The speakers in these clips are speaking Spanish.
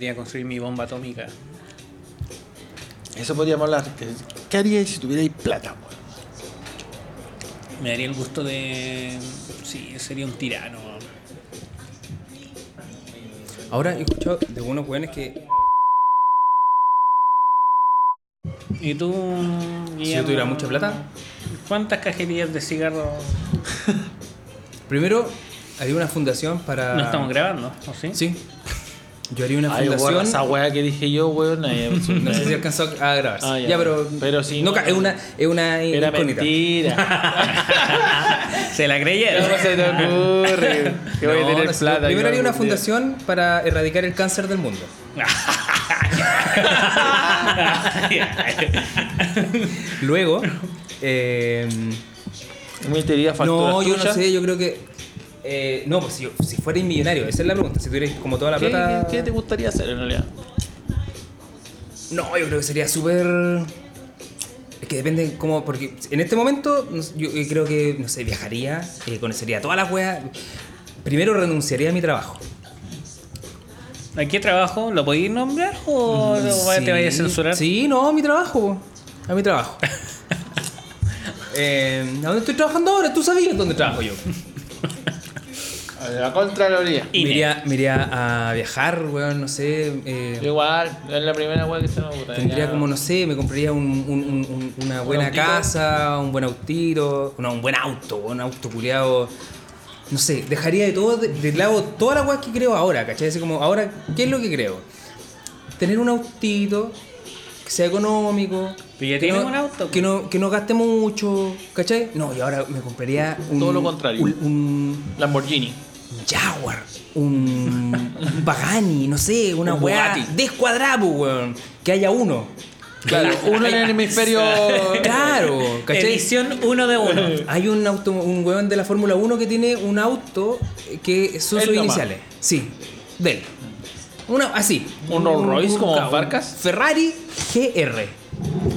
Quería construir mi bomba atómica. Eso podríamos hablar. ¿Qué- ¿Qué haríais si tuvierais plata? Me daría el gusto de. Sí, sería un tirano. Ahora he escuchado de unos weones que ¿Y tú? si yo tuviera mucha plata, ¿Cuántas cajetillas de cigarros primero haría una fundación para. no estamos grabando? ¿O sí? Sí. Yo haría una Ay, fundación. esa weá que dije yo, weón. eh, No sé si alcanzó a grabarse. Ah, ya. ya. pero. Pero sí, No, no. es una, es una Era incógnita. mentira. Se la creyeron. ¿Cómo se te ocurre? Que voy a No, tener no plata. Primero haría una día. fundación para erradicar el cáncer del mundo. Luego. eh, facturas no, yo no sé, yo creo que. Eh, no, pues si, si fuerais millonario, esa es la pregunta. Si tuvierais como toda la ¿Qué, plata. qué- te gustaría hacer en realidad? No, yo creo que sería súper. Es que depende cómo. Porque en este momento, yo creo que, no sé, viajaría, eh, conocería todas las weas. Primero renunciaría a mi trabajo. ¿A qué trabajo? ¿Lo podéis nombrar o o Sí, te vayas a censurar? Sí, no, a mi trabajo. A mi trabajo. eh, ¿A dónde estoy trabajando ahora? Tú sabías dónde trabajo yo. A la Contraloría. Y Me iría, me iría a viajar, weón, no sé. eh, Igual, es la primera weá que se me gusta. Tendría ya. como, no sé, me compraría un- un- un- un- una buena autito? casa, un buen autito, no, un buen auto, un auto culiado. No sé, dejaría de todo, de, de lado todas las weas que creo ahora, ¿cachai? Así como, ahora, ¿qué es lo que creo? Tener un autito que sea económico. Pero ya que no- un auto, Que no, que no gaste mucho, ¿cachai? No, y ahora me compraría un. Todo lo contrario. Un, un Lamborghini. Jaguar, un, un Pagani, no sé, una Un weá pues, weón. Que haya uno. Claro, uno en el hemisferio. Claro, ¿cachai? Edición uno de uno. Hay un auto, un weón de la Fórmula 1 que tiene un auto que son sus iniciales. Sí, de él. Una, así. ¿Un Rolls Royce como Farcas? Ferrari GR.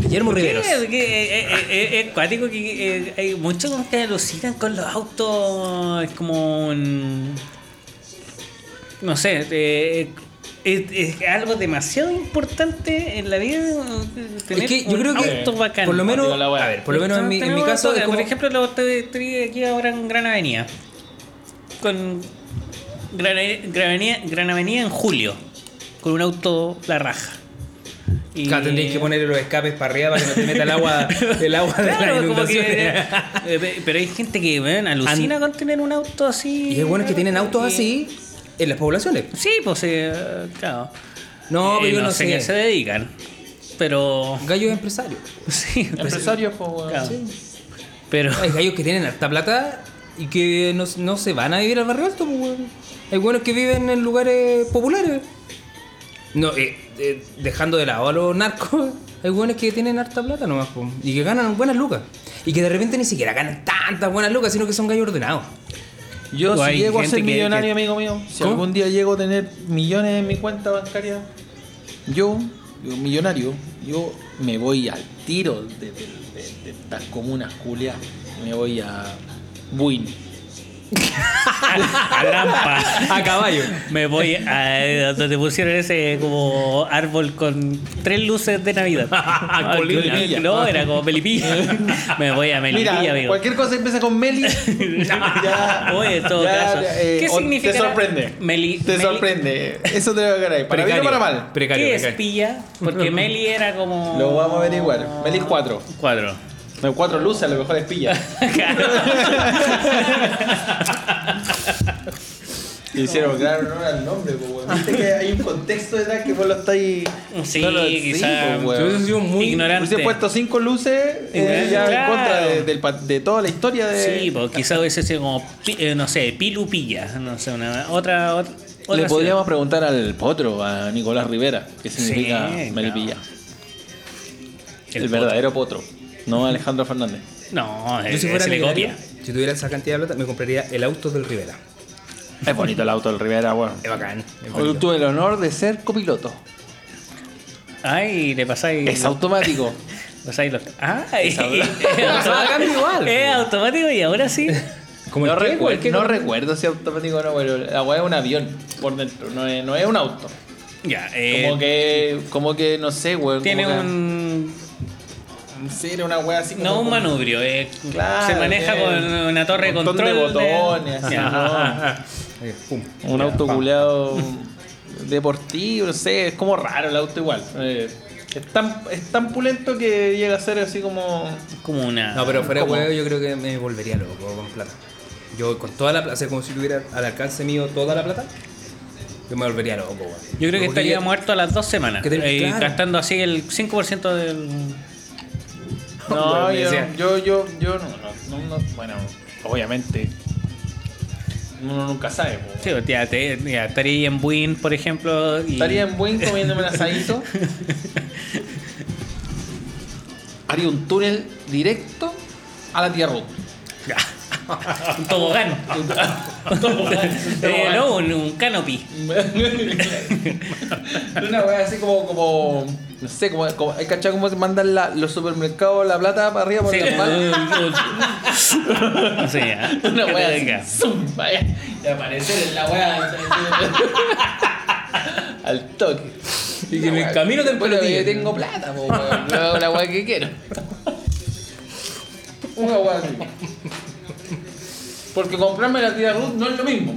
Guillermo Riveros. ¿Qué? Eh, eh, eh, Es cuático que eh, hay muchos que alucinan con los autos. Es como un. No sé. eh, es, es algo demasiado importante en la vida. Tener Es que yo un creo que, auto bacán. por lo menos, la a ver, por lo menos en mi, en mi Tenemos caso, es como, Por ejemplo, lo estoy estoy aquí ahora en Gran Avenida. Con. Gran, Gran Avenida, Gran Avenida en julio. Con un auto la raja. Y- Claro, tendréis que ponerle los escapes para arriba para que no te meta el agua, el agua de la Claro, como inundación. que, eh, pe- pero hay gente que weón, alucina con tener un auto así. Y es bueno que tienen autos Y- así en las poblaciones. Sí, pues eh, claro. No, Eh, pero yo no, sé sé. qué se dedican. Pero. Gallos empresarios. Sí, Empresarios, pues, weón. claro. Pero. Hay gallos que tienen harta plata y que no, no se van a vivir al barrio alto, pues, weón. Hay buenos que viven en lugares populares. No, eh, eh, dejando de lado a los narcos, hay buenos que tienen harta plata nomás, pues, y que ganan buenas lucas. Y que de repente ni siquiera ganan tantas buenas lucas, sino que son gallos ordenados. Yo, O si llego a ser millonario, que- amigo mío, si ¿Cómo? algún día llego a tener millones en mi cuenta bancaria, yo, yo millonario, yo me voy al tiro de, de- de- de estas comunas culias. Me voy a Buin. A Lampa. A caballo. Me voy a donde pusieron ese como árbol con tres luces de Navidad. Ah, Con no, era como Melipilla. Me voy a Melipilla, Mira, amigo. cualquier cosa empieza con Meli. ya, Oye, en todo ya, caso. eh, ¿Qué significa? Te sorprende. Meli, te Meli- sorprende. Eso te voy a ganar. Para bien o para mal. Precario, ¿Qué es precario. pilla? Porque Meli era como. Lo vamos a averiguar. Meli es 4. Cuatro. No, 4 luces, a lo mejor es pilla. Le hicieron gran honor al nombre, pues, weón. Viste que hay un contexto detrás que vos lo estáis. Sí, no lo- quizá. pues, weón. he sido muy Ignorante. Hubiese puesto 5 luces eh, Ignorante, ya en claro. contra de, del pa- de toda la historia de. Sí, pues quizá hubiese sido como, pi- eh, no sé, Pilupilla, no sé, una, otra, otra, otra Le podríamos ciudad. preguntar al potro, a Nicolás Rivera, qué significa Sí, Melipilla. El El, verdadero potro, no Alejandro Fernández. No, Yo eh, si fuera se le millonario, copia. si tuviera esa cantidad de plata, me compraría el auto del Rivera. Es bonito el auto del Rivera, bueno. Es bacán. es Hoy bonito. tuve el honor de ser copiloto. Ay, le pasáis. Es automático. pasáis los. Ay, Es auto- es bacán igual, Es automático y ahora sí. Como no el que, recuerdo, no recuerdo si es automático o no, pero la weá es un avión por dentro, no es, no es un auto. Ya, eh, Como que, como que, no sé, weón. tiene como que- un. Sí, era una wea así como. No un como- manubrio, eh, Claro, se maneja con una torre de un montón control. de botones, así. Eh, pum. Un Ya, auto culeado deportivo, no sé, es como raro el auto igual. Eh, es, tan, es tan pulento que llega a ser así como. Como una. No, pero fuera de huevo yo creo que me volvería loco con plata. Yo con toda la plata, o sea, como si tuviera al alcance mío toda la plata, yo me volvería loco, weón. Yo creo que estaría muerto a las dos semanas. Que te- eh, claro. Gastando así el 5% del. No, yo, yo, yo, yo no, no, no, no, Bueno, obviamente. Uno nunca sabe. po. Sí, ya, te, ya, estaría en Win, por ejemplo. Y... Estaría en buen comiéndome un asadito. Haría un túnel directo a la Tierra. un tobogán. Eh, no, un, un canopy. Una wea así como, como. No sé, como. como ¿Hay cachado cómo se mandan la- los supermercados la plata para arriba por Sí, ya. Una wea así. zoom, vaya, Y aparecer en la wea. Al toque. Y que en el camino Bueno, perdí. yo tengo plata, po, weón. La wea que quiero. Una wea así. Porque comprarme la tía Ruth no es lo mismo.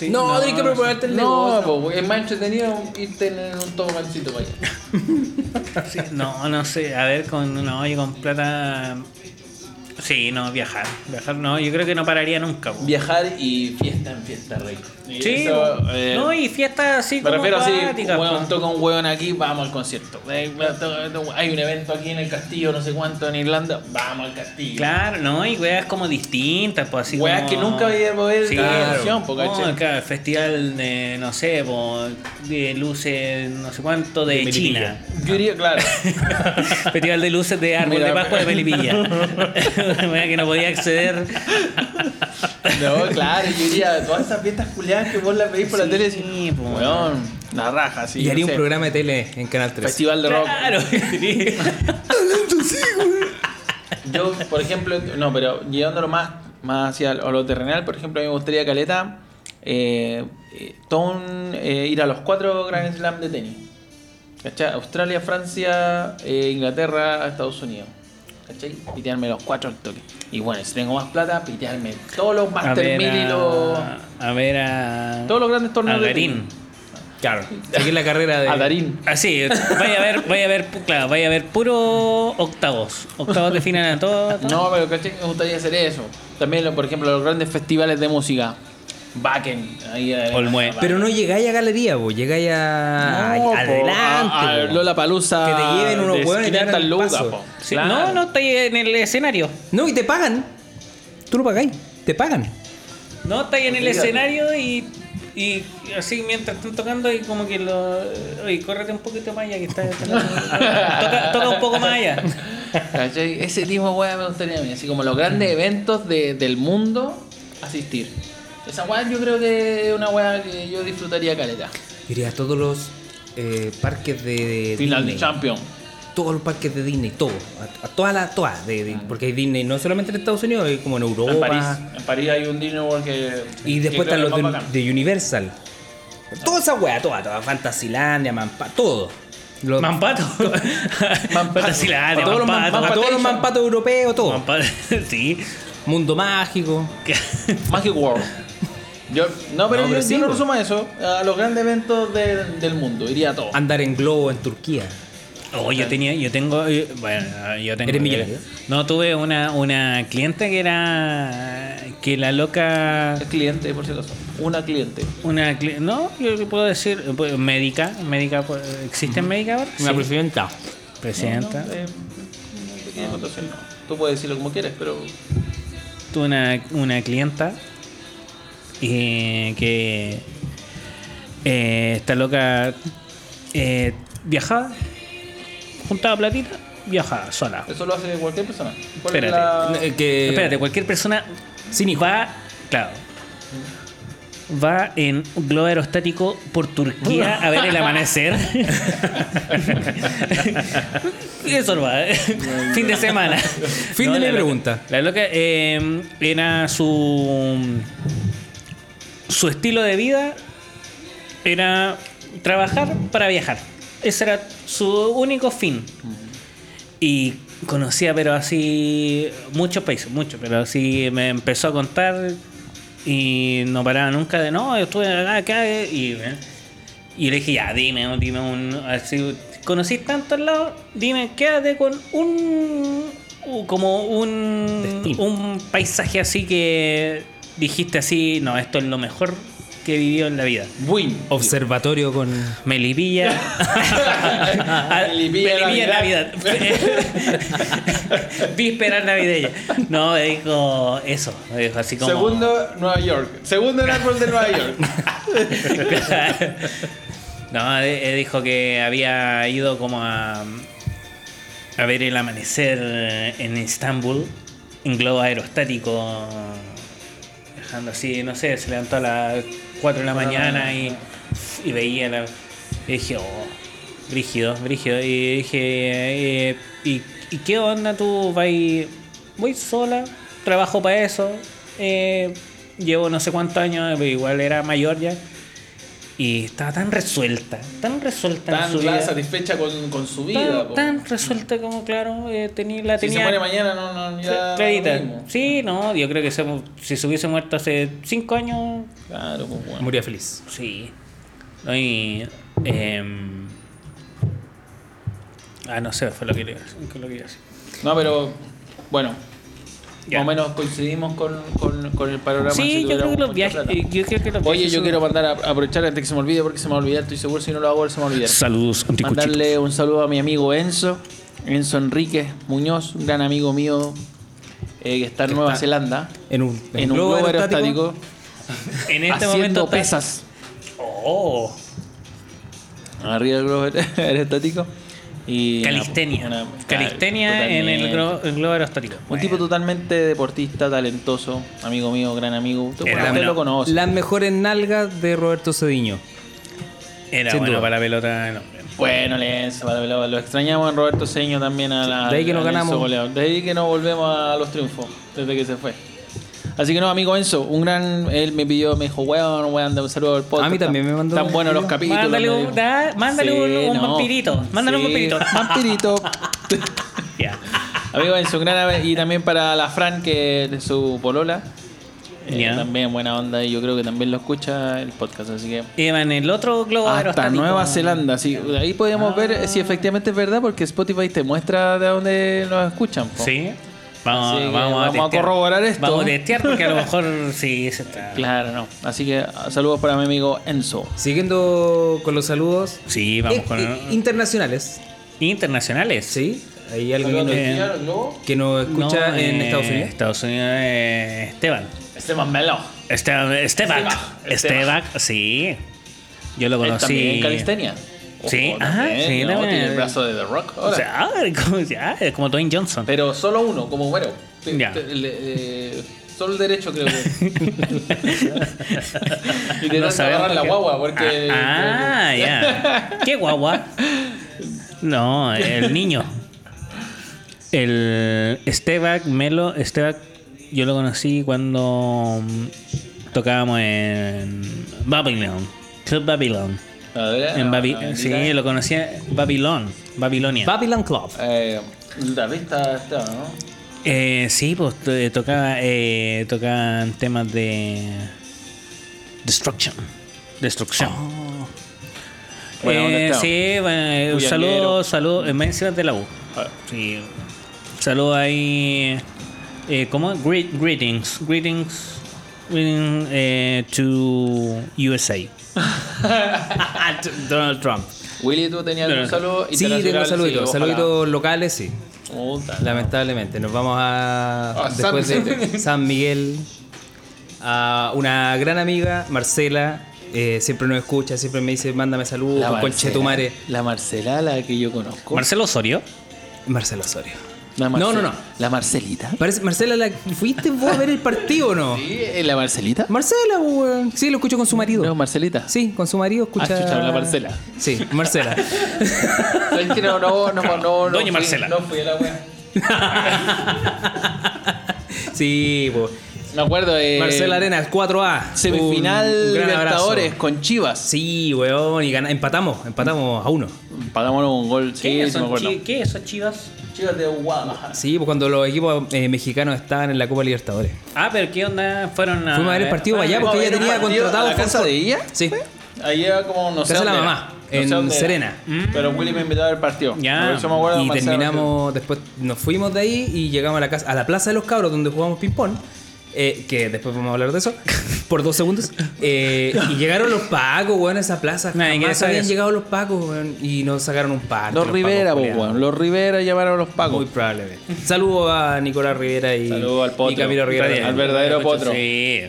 Sí, no, tienes que prepararte el No, negocio. po, es más entretenido irte en un tobogancito para allá. Sí, no, no sé. A ver, con no, yo con plata. Sí, no, viajar. Viajar, no, yo creo que no pararía nunca. po. Viajar y fiesta en fiesta, rey. Y Sí, eso, eh, no, y fiestas así Me como refiero así, acuáticas, un hueón po. toca un hueón aquí, vamos al concierto. Hay un evento aquí en el castillo, no sé cuánto, en Irlanda, vamos al castillo. Claro, no, y weas como distintas, pues así Weas como- que nunca voy a poder Sí, claro. atención, po, No, claro, festival de, no sé, po, de luces, no sé cuánto, de, De China. Yo diría, claro. festival de luces de árbol Mira, de Pascua de Pelipilla. Wea que no podía acceder. No, claro, yo diría, todas esas fiestas culiadas que vos las veis por la tele, y po. weón, la raja, sí. y haría no un sé, programa de tele en Canal 3. Festival de rock. Claro. Yo, por ejemplo, no, pero llevándolo más, más hacia lo terrenal, por ejemplo, a mí me gustaría Caleta, eh, eh, todo un, eh, ir a los cuatro Grand Slam de tenis. ¿Cachai? Australia, Francia, eh, Inglaterra, Estados Unidos. ¿Cachai? Pitearme los cuatro al toque. Y bueno, si tengo más plata, pitearme todos los A Master 1000 y los. a, a ver a. Todos los grandes a torneos de Garín. Claro. Seguir la carrera de. A Darín. Así, vaya a ver, vaya a ver, claro, vaya a ver puro octavos. Octavos de final a todo. todo. No, pero ¿cachai? Me gustaría hacer eso. También, por ejemplo, los grandes festivales de música. Backen. Ahí, eh. Pero no llegáis a galería, vos, llegáis a. No, po, adelante. a- a po. Lola Palusa. Que te lleven unos hueones y te hagan lucas, po. Sí, Claro. No, no estoy en el escenario. No, y te pagan. Tú lo pagáis. Te pagan. No, estáis en el escenario y, y así mientras están tocando y como que lo... Oye, córrete un poquito más allá que está... toca, toca un poco más allá. Ese tipo de weá me gustaría a mí. Así como los grandes eventos de- del mundo, asistir. Esa weá yo creo que es una weá que yo disfrutaría caleta. Iría a todos los eh, parques de, de Final Disney. de Champion. Todos los parques de Disney, todos. A, a todas las. Todas. De, de- porque hay Disney no solamente en Estados Unidos, hay como en Europa. En París. En París hay un Disney World que. Y que después están los de, Universal. Toda esa weá, toda, toda. Fantasylandia, Mampa, todo. Los- Mampato. Mampato. Fantasylandia, A todos los Mampato. a todos los mampatos europeos, todo. Mampato, Sí. Mundo mágico. Magic World. Yo, no, pero No, yo, pero yo sí, no resumo a eso. A los grandes eventos de- del mundo. Iría a todo. Andar en globo en Turquía. Oh, yo tenía, yo tengo, eh, bueno, yo tengo. ¿Eres millonario? No, tuve una, una cliente que era, que la loca, Es cliente, por si acaso. Una cliente. una, cli- no, yo puedo decir, eh, pues, médica, médica, pues, ¿existe médica ahora? Una Sí. presidenta. Presidenta. No, no, eh, no. Tú puedes decirlo como quieres, pero. tuve una, una clienta eh, que eh, esta loca eh, viajaba, juntaba platita, viajaba sola. Eso lo hace cualquier persona. ¿Cuál es Espérate. la- Eh, que- Espérate, cualquier persona va, claro, va en un globo aerostático por Turquía a ver el amanecer. eso no va, ¿eh? fin de semana. Fin de mi la loca- pregunta. La loca eh, era su su estilo de vida era trabajar para viajar. Ese era su único fin. Y conocía, pero así, muchos países, muchos, pero así me empezó a contar y no paraba nunca de, no, yo estuve acá, acá, y, y le dije, ya, dime, dime un, así, conocí tantos lados, dime, quédate con un, como un, Destino. un paisaje así que dijiste así, no, esto es lo mejor que he vivido en la vida. Win. Observatorio con. Melipilla. Ah, Melipilla Navidad. Víspera navideña. No, dijo eso. Dijo así como. Segundo, Nueva York. Segundo en árbol de Nueva York. no, eh, dijo que había ido como a. a ver el amanecer en Estambul. En globo aerostático. Así, no sé, se levantó a las 4 de la mañana y, y veía la. Y dije, oh, brígido, brígido. Y dije, eh, ¿y, ¿y qué onda tú? Vais, voy sola, trabajo para eso. eh, llevo no sé cuántos años, igual era mayor ya. Y estaba tan resuelta, tan resuelta en Tan su claro, vida. satisfecha con, con su vida. Tan, resuelta como, claro, eh, tenía, la si tenía. se muere mañana, no, no, ya. clarita. Sí, no, yo creo que se, si se hubiese muerto hace 5 años, Claro, pues bueno. Moría feliz. sí. No, y, em, ah, no sé, fue lo que lo que iba a decir. No, pero bueno. Más o menos coincidimos con, con, con el panorama. Sí, si yo creo que los viajes. plata. Yo creo que los Oye, viajes yo son- quiero mandar a aprovechar antes que se me olvide, porque se me va a olvidar, estoy seguro si no lo hago, se me va a olvidar. Saludos. Mandarle un saludo a mi amigo Enzo, Enzo Enrique Muñoz, un gran amigo mío eh, que está en Que Nueva está Zelanda, En un, en un globo aerostático, En este haciendo momento. pesas Oh, arriba del globo aerostático. Y calistenia. una- calistenia en el globo, el globo aerostático. Un Bueno. tipo totalmente deportista, talentoso, amigo mío, gran amigo. Usted, Era usted bueno. lo conoce. Las mejores nalgas de Roberto Cediño. Era sin bueno duda. para la pelota. No. Bueno, Lenzo, para- lo, lo extrañamos en Roberto Seño también a la. De ahí que no ganamos. goleador. De ahí que no volvemos a los triunfos, desde que se fue. Así que no, amigo Enzo, un gran. Él me pidió, me dijo, weón, weón, un saludo al podcast. A mí también me mandó Tan un buenos los capítulos. Mándale un- da- mándale un- un no. vampirito, mándale un vampirito. Vampirito. Ya. amigo Enzo, un gran y también para la Fran, que de su polola. eh, Ya. También buena onda y yo creo que también lo escucha el podcast, así que. Iba en el otro globo Hasta. Nueva Zelanda, sí. Ahí podemos ver Ah. si efectivamente es verdad, porque Spotify te muestra de dónde nos escuchan. po. Sí. Vamos, Así que vamos, vamos a corroborar esto. Vamos a testear porque a lo mejor sí se está. Claro, no. Así que saludos para mi amigo Enzo. Siguiendo con los saludos. Sí, vamos eh, con eh, internacionales. internacionales. Sí. Hay alguien eh, que nos escucha No, en eh, Estados Unidos. Estados Unidos, eh, Esteban. Esteban Melo. Esteban, Esteban. Esteban. Esteban, sí. Yo lo Él conocí. también en calistenia. Sí, ajá, también, sí, ¿no? Tiene el brazo de The Rock. O sea, ah, como, ya, como Dwayne Johnson. Pero solo uno, como bueno. Ya. te- le- eh, solo el derecho, creo que. y te No agarrar la guagua, porque. Ah, ah, ya. ¿Qué guagua? No, el niño. El Esteban Melo, Esteban, yo lo conocí cuando mm, tocábamos en Babylon, Club Babylon. Ver, En no, Babi- no, sí, lo conocía Babilón, Babilonia. Babylon Club. Eh, la vista está, ¿no? Eh, sí, pues to- tocaba, eh, tocaban temas de Destruction. Destrucción. Buena onda, Eh, sí, bueno, un Cuyanguero. saludo, saludo, eh, me encima de la U. Sí. Saludo ahí. Eh, ¿Cómo? Greet, greetings. Greetings. Greetings eh, to USA. Donald Trump. Willy, tú tenías No, un saludo Sí, tengo saluditos. sí, saluditos locales, sí. Puta, Lamentablemente. Nos vamos a. Ah, después San de San Miguel. A una gran amiga, Marcela. eh, siempre nos escucha, siempre me dice, mándame saludos, La con Marcela, conchetumare. La Marcela, la que yo conozco. Marcelo Osorio. Marcela Osorio. La No, no, no. La Marcelita. Parece, Marcela, la, ¿fuiste vos a ver el partido o no? Sí, la Marcelita. Marcela, weón. Sí, lo escucho con su marido. No, Marcelita. Sí, con su marido escucha. Ah, chucha, la Marcela. Sí, Marcela. Que no, no, no, no, no. Doña fui- Marcela. No fui a la wea. sí, pues. Me acuerdo de. Marcel Arenas, 4A. Semifinal Un- un gran Libertadores abrazo. con Chivas. Sí, weón, y gana- empatamos, empatamos a uno. Pagamos un gol. Sí, ¿Qué, sí me son acuerdo. chi- ¿Qué esos chivas? Chivas de Guadalajara. Sí, pues cuando los equipos eh, mexicanos estaban en la Copa Libertadores. Ah, pero ¿qué onda? Fueron a. Fuimos a ver el partido para allá porque ella tenía contratado ¿A la casa de ella? Sí. Ahí era como, no sé. Casa de la mamá, era. No en sé era. Serena. Pero Willy me invitó a ver el partido. Ya. Por eso me acuerdo de Y Marcelo terminamos, después nos fuimos de ahí y llegamos a la casa, a la Plaza de los Cabros donde jugamos ping-pong. Eh, que después vamos a hablar de eso por dos segundos. Eh, y llegaron los pacos, weón, a esa plaza. Nadie Jamás habían eso. llegado los pacos, weón, y nos sacaron un par. Los Rivera, weón. Los Rivera llamaron a los Muy pagos. probablemente. Saludos a Nicolás Rivera y, al potro. y Camilo Rivera. Al verdadero potro. Sí.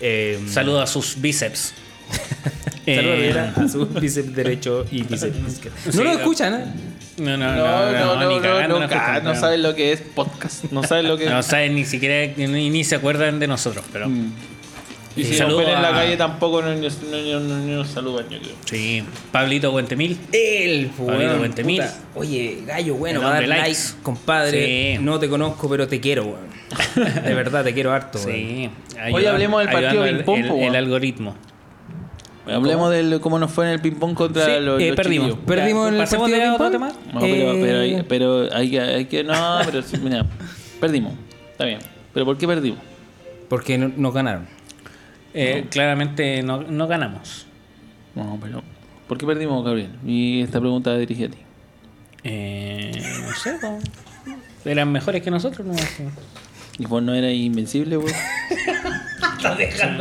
Eh, Saludos a sus bíceps. Saludos a Rivera, a su bíceps derecho y bíceps izquierdo. No Sí, lo escuchan, ¿eh? No, no, No, no, no, no, ni no, cagando no, nos no pero- saben lo que es podcast. No saben lo que es. No saben ni siquiera, ni, ni se acuerdan de nosotros, pero. Mm. Y Y si nos ven en la a- calle tampoco no, no, no, no- no nos saludan, yo creo. Sí. Pablito Buentemil. El Pablito puta. Oye, gallo, bueno, El para dar hombre like, likes. compadre. Sí. No te conozco, pero te quiero, weón. De verdad, te quiero harto. Sí. Hoy hablemos del partido ping-pong, el, el, weón. algoritmo. Hablemos de cómo nos fue en el ping-pong contra Sí, los, eh, los perdimos. Perdimos en el ¿pasemos partido de otro ping-pong. tema? No, pero, pero, hay, Eh, pero hay que, hay que. No, pero sí, mira, perdimos. Está bien. ¿Pero por qué perdimos? Porque no- nos ganaron. Eh, Claramente no, no ganamos. No, pero. ¿Por qué perdimos, Gabriel? Y esta pregunta la dirigí a ti. Eh, no sé, po. eran mejores que nosotros. No ¿Y vos no eras invencible, güey?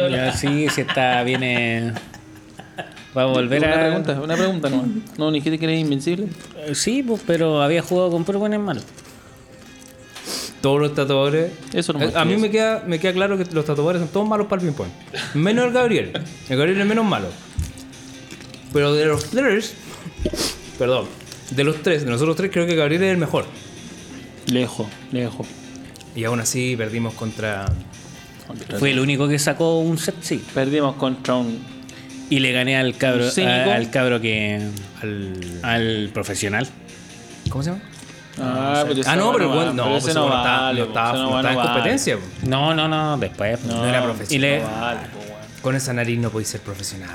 Ya, sí, si está, viene. Va a volver Una a. pregunta, una pregunta nomás. No, ni dijiste que eres invencible. Eh, Sí, pues, pero había jugado con puro buen hermano. Todos los tatuadores. Eso no Eh, A mí interesa. me queda, me queda claro que los tatuadores son todos malos para el ping-pong. Menos el Gabriel. El Gabriel es menos malo. Pero de los tres. Perdón. De los tres, de nosotros tres, creo que Gabriel es el mejor. Lejos, lejos. Y aún así perdimos contra. Fue el único que sacó un set, sí. Perdimos contra un. Y le gané al cabro, al cabro que. Al. al profesional. ¿Cómo se llama? Ah, pero ese Ah, no, pero va- bueno, no, pero pues ese no no estaba, vale. no estaba, no va- estaba en vale. competencia. po. No, no, no, después. No era Y profesional. le, No vale. Con esa nariz no podéis ser profesional.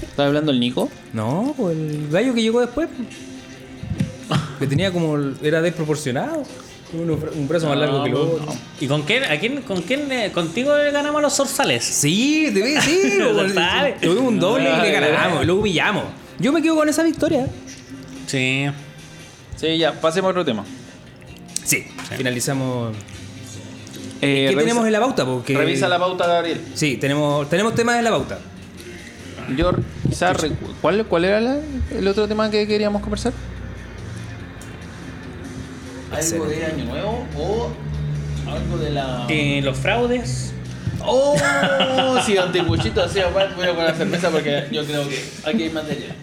¿Estás hablando el Nico? No, pues el gallo que llegó después. Que tenía como. Era desproporcionado. Uno- un brazo más largo que el No, otro. no. ¿Y con quién, a quién, con quién, eh, contigo le ganamos a los zorzales? Sí, te vi, sí. Lo weón. sabe. Tuvimos un doble y le ganamos. y Luego humillamos. Yo me quedo con esa victoria. Sí. Sí, ya, pasemos a otro tema. Sí, finalizamos. Eh, ¿Qué revisa- tenemos en la pauta? Porque... Revisa la pauta, Gabriel. Sí, tenemos, tenemos temas en la pauta. Yo ¿Cuál, ¿Cuál era la- el otro tema que queríamos conversar? ¿Algo de Año Nuevo o algo de la... Eh, los fraudes. ¡Oh! Si anticuchito hacía bueno con la cerveza porque yo creo que aquí hay material.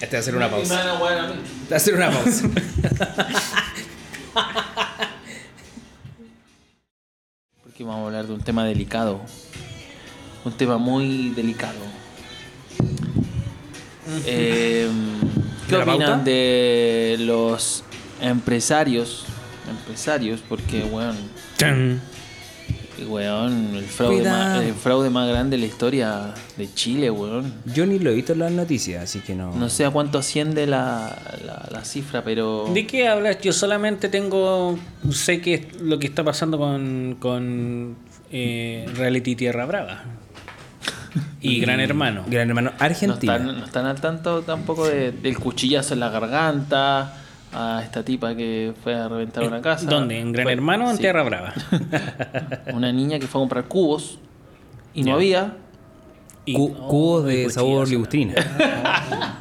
Este va a ser una pausa. mí. Va a ser una pausa. Porque vamos a hablar de un tema delicado. Un tema muy delicado. Eh, ¿Qué ¿De la opinan pauta? de los empresarios? Empresarios, porque, weón, Chan. weón el, fraude más, el fraude más grande de la historia de Chile, weón. Yo ni lo he visto en las noticias, así que no. No sé a cuánto asciende la, la, la cifra, pero... ¿De qué hablas? Yo solamente tengo. Sé que es lo que está pasando con, con eh, Reality Tierra Brava. Y Gran Hermano. Gran hermano No Argentina. están, no están al tanto tampoco de- del cuchillazo en la garganta, a esta tipa que fue a reventar una casa. ¿Dónde? ¿En Gran Fue- Hermano o en sí. Tierra Brava? Una niña que fue a comprar cubos y no había. Y- Cu- oh, cubos de sabor ligustrina.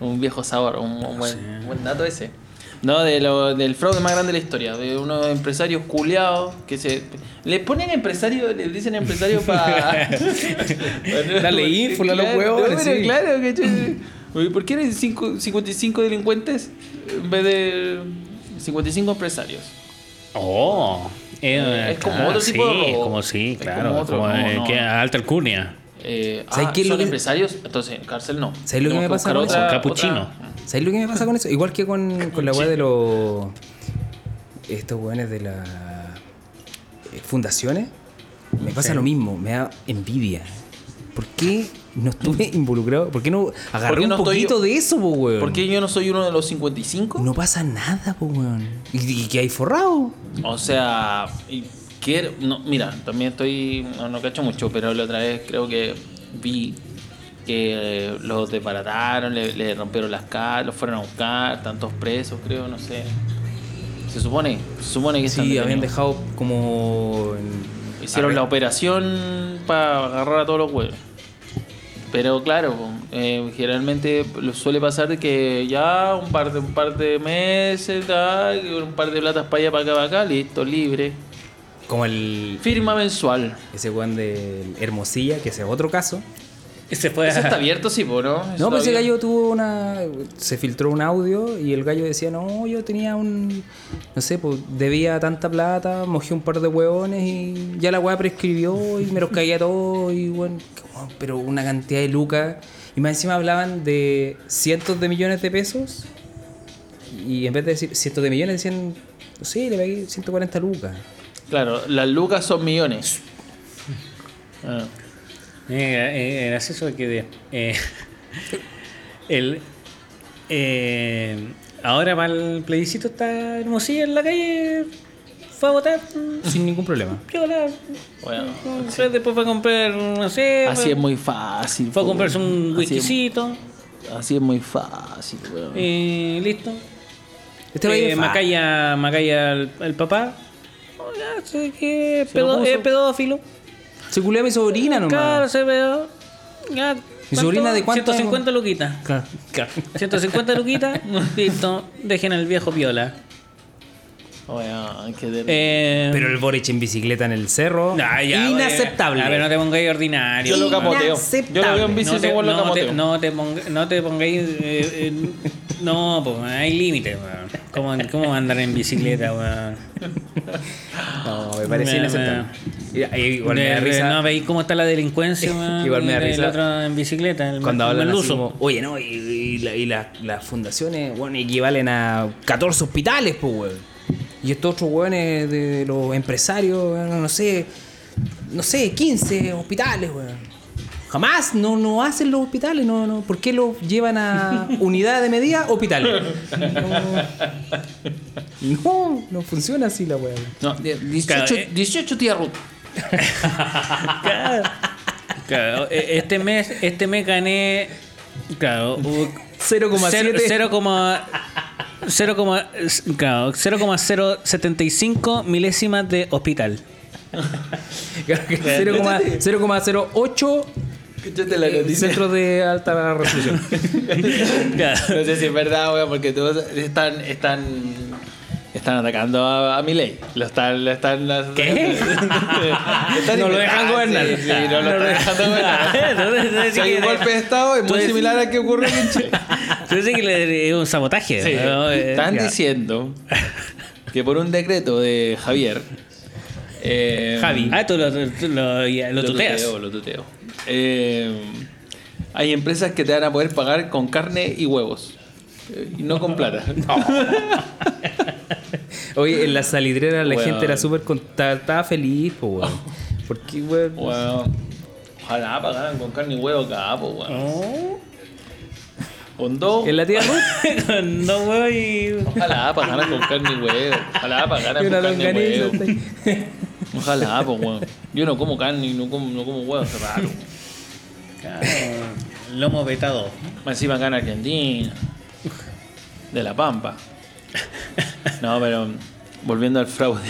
Un viejo sabor, un, un buen, un buen dato ese. No, de lo, del fraude más grande de la historia, de unos empresarios culiados que se... Le ponen empresario, le dicen empresario para... Dale ínfula a los huevones, pero sí. claro, que ¿Por qué eres cinco- 55 delincuentes en vez de 55 empresarios? Oh. eh, Es como claro, otro tipo de sí, robo. como sí, Es claro. como otro, como, no, eh, no. que alta alcurnia. Eh, ¿Sabes ah, qué es lo son que- empresarios, entonces en cárcel no. ¿Sabes lo que me pasa con eso? otra- Capuchino. otra- ¿Sabes lo que me pasa con eso? Igual que con, con la weá de los. Estos weones de la. eh, fundaciones, me pasa Sí. lo mismo, me da envidia. ¿Por qué no estuve involucrado? ¿Por qué no agarré ¿Por qué un estoy poquito de eso, po, weón? ¿Por qué yo no soy uno de los 55? No pasa nada, po, weón. ¿Y, y que hay forrado? O sea, quiero, no, mira, también estoy, no, no cacho mucho, pero la otra vez creo que vi que eh, los desbarataron, le, le rompieron las caras, los fueron a buscar, están todos presos, creo, no sé. Se supone, se supone que están Sí, habían dejado como... en- Hicieron la operación para agarrar a todos los huevos. Pero claro, eh, generalmente suele pasar de que ya un par de, un par de meses, tal, un par de platas para allá, para acá, para acá, listo, libre. Como el... Firma mensual. Ese weón de Hermosilla, que ese es otro caso. Fue Eso está abierto, sí, ¿no? Eso No, pues ese gallo tuvo una. Se filtró un audio y el gallo decía: No, yo tenía un. No sé, pues debía tanta plata, mojé un par de huevones y ya la weá prescribió y me los caía todos. Y bueno, pero una cantidad de lucas. Y más encima hablaban de cientos de millones de pesos. Y en vez de decir cientos de millones, decían: No sé, le pagué 140 lucas. Claro, las lucas son millones. Ah. Eh, eh, gracioso que eh, el eh, ahora para el plebiscito está Hermosilla en la calle fue a votar Sin ningún problema. Bueno, después fue a comprar no sé así fue, es muy fácil. fue a comprarse un whiskycito. Así es muy fácil, weón. y listo. Este eh, Macaya Macaya el, el papá. Oh, ya sé que es pedófilo Se culió a mi sobrina nomás. claro se pedo ya ¿Mi sobrina de cuántos 150 luquitas Claro. 150 luquitas, listo, dejen al viejo piola. Qué terrible. Eh, Pero el Boric en bicicleta en el cerro. ah, ya, inaceptable. A ver, no te pongáis ordinario. Yo lo capoteo. Yo inaceptable. lo veo en bici, no te, lo no, te, capoteo. no, te ponga- no te pongáis. eh, eh, no, pues hay límites, weón. ¿Cómo, ¿Cómo andar en bicicleta, weón? No, me parece inaceptable. Y Igual me da risa. No veis cómo está la delincuencia, weón. Igual me da El risa. otro en bicicleta, el Cuando hablan así como, oye, no, y, y la- y la- las fundaciones, bueno, equivalen a 14 hospitales, pues, weón. Y estos otros weones de los empresarios, weón, no sé, no sé, 15 hospitales, weón. Jamás no, no hacen los hospitales, no, no. ¿Por qué los llevan a unidad de medida? Hospital. No, no, no funciona así la weón. No, de- 18, Claro, eh. 18 tía Ruth. Claro. Claro, e- este mes, este mes gané. Claro, u- 0,7. 0, 0, claro, 0,075 milésimas de hospital. 0,08 0,08 Escúchate la eh, noticia. centros de alta resolución. Claro. No sé si es verdad, weón, porque todos están, están, están atacando a, a Milei. Lo están, lo están. ¿Qué? Están No lo dejan gobernar. Sí, sí, no lo No están dejando gobernar. Si hay un golpe de Estado, es muy similar al que ocurrió en Chile. dices que le- es un sabotaje. Sí, ¿no? Eh, Están diciendo que por un decreto de Javier. Eh, Javi. Ah, tú lo, tú lo, lo tuteas. tuteo, lo tuteo. Eh, hay empresas que te van a poder pagar con carne y huevos. eh, Y no con plata. Oye, en la salidrera la gente era súper con- ta- estaba feliz, pues, weón. Porque, weón. Bueno, ojalá pagaran con carne y huevo acá, pues, weón. Oh. Con dos. En la tía Ruth. no voy. Ojalá pagaran con carne y huevo. Ojalá pagaran y con carne y huevo. Ojalá, pues, weón. Yo no como carne y no como, no como huevo, es raro. Claro, lomo vetado. Más encima acá en Argentina. De la Pampa. No, pero volviendo al fraude.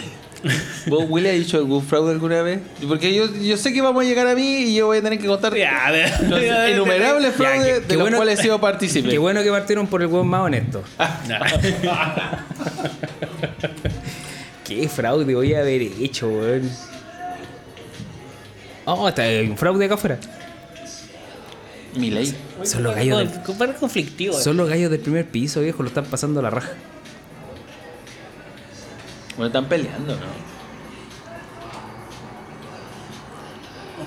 ¿Vos, Willy, has dicho algún fraude alguna vez? Porque yo, yo sé que vamos a llegar a mí y yo voy a tener que contar Ya, los innumerables fraudes de los bueno- cuales he sido partícipe. Qué bueno que partieron por el weón más honesto. Qué fraude voy a haber hecho, weón. Oh, está hay un fraude acá afuera. Mi ley. Son los gallos del, conflictivo. son los gallos del primer piso, viejo, lo están pasando a la raja. Bueno, están peleando, ¿no?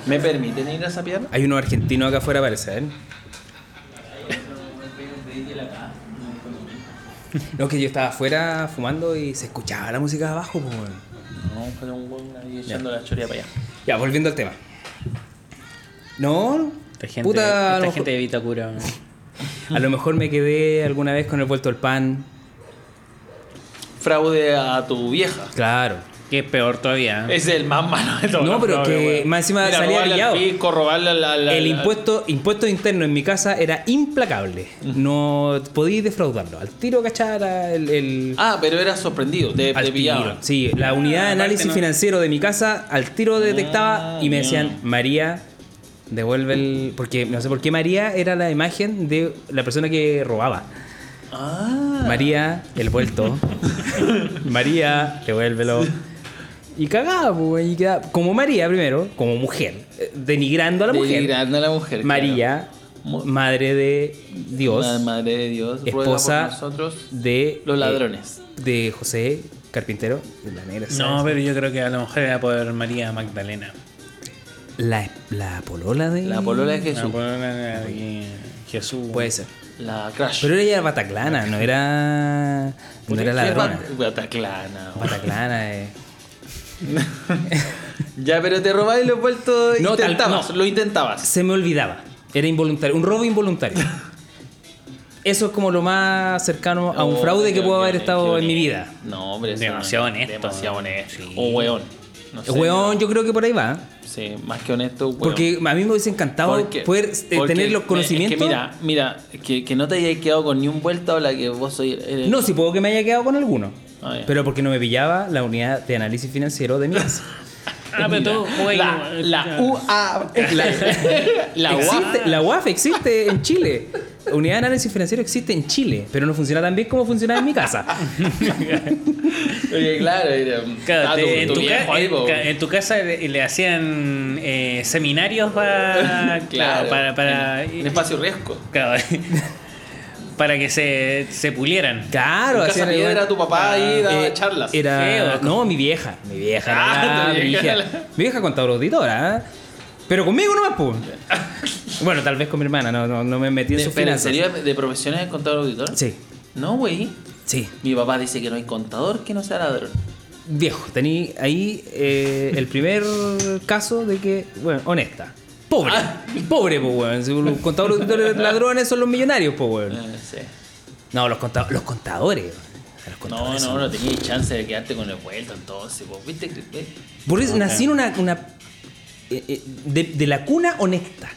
¿Me permiten ir a sapear? Hay unos argentinos acá afuera, parece, ¿eh? No, que yo estaba afuera fumando y se escuchaba la música de abajo, pues. No, buscar un weón ahí echando la choría para allá. Ya, volviendo al tema. No, Esta gente, puta, esta gente de Vitacura. a lo mejor me quedé alguna vez con el vuelto al pan. Fraude a tu vieja. Claro. Que es peor todavía. Es el más malo de todos. No, pero que más encima Mira, salía pillado. robarle a la, la- El la- impuesto, impuesto interno en mi casa era implacable. No podíais defraudarlo. Al tiro cachara el, el- Ah, pero era sorprendido, te, al te pillaban. tiro. Sí, la unidad de análisis no- financiero de mi casa al tiro detectaba Ah, y me decían, María, devuelve el. Porque no sé por qué María era la imagen de la persona que robaba. Ah. María, el vuelto. María, devuélvelo. Y cagaba, pues, y quedaba- como María primero, como mujer, eh, denigrando a la mujer. Denigrando a la mujer. María, Mu- madre de Dios, La madre de Dios. ruega por esposa nosotros. de Los eh, ladrones. de José Carpintero, de la negra. No, pero yo creo que a lo mejor era por María Magdalena. la, la polola de La polola de Jesús. La polola de Jesús. puede ser. La Crash. Pero ella era bataclana, no era no era ladrona. Bat- Bataclana. Bataclana eh. Ya, pero te robabas los vueltos. No, tal- intentabas, no. lo intentabas. se me olvidaba. Era involuntario, un robo involuntario. Eso es como lo más cercano a un Oh, fraude que qué haber estado en mi vida. No, hombre, Demasiado no- honesto. Demasiado honesto. Sí. O weón. No sé, Weón, yo creo que por ahí va. Sí, más que honesto, weón. Porque a mí me hubiese encantado Porque- poder eh, porque tener los conocimientos. Es que mira, mira, que, que no te hayas quedado con ni un vuelto habla que vos soy. No, si puedo que me haya quedado con alguno. Ah. Pero porque no me pillaba la unidad de análisis financiero de mi casa. Ah, pero tú, güey, La, la UA. La, la. Existe- la UAF existe en Chile. Unidad de análisis financiero existe en Chile, pero no funciona tan bien como funciona en mi casa. Oye, claro, en, tu tu viejo ca- ahí, en po. ca- en tu casa le, le hacían eh, seminarios para, claro, para, para, En espacio riesgo. claro, para que se, se pulieran. Claro, casa igual- era tu papá ahí daba Eh, charlas. Era, Feo. no, mi vieja. Mi vieja. Ah, era tu vieja era la- Mi vieja contadora auditora. ¿eh? Pero conmigo nomás, pues. bueno, tal vez con mi hermana. No, no, no me metí en De, sus pero ¿En finanzas. serio de profesiones de contador auditor? Sí, No, güey. sí. Mi papá dice que no hay contador que no sea ladrón. Viejo, tení ahí eh, el primer caso de que, bueno, honesta. Pobre. Ah. Pobre, pues, weón. Si Los contadores auditores ladrones son los millonarios, pues, weón. Eh, sí. No, los, conta- los contadores. weón. No, contadores no, son- no tenías chance de quedarte con el vuelto entonces. Pues, ¿viste? que- Por eso nací en una. una eh, eh, de, de la cuna honesta.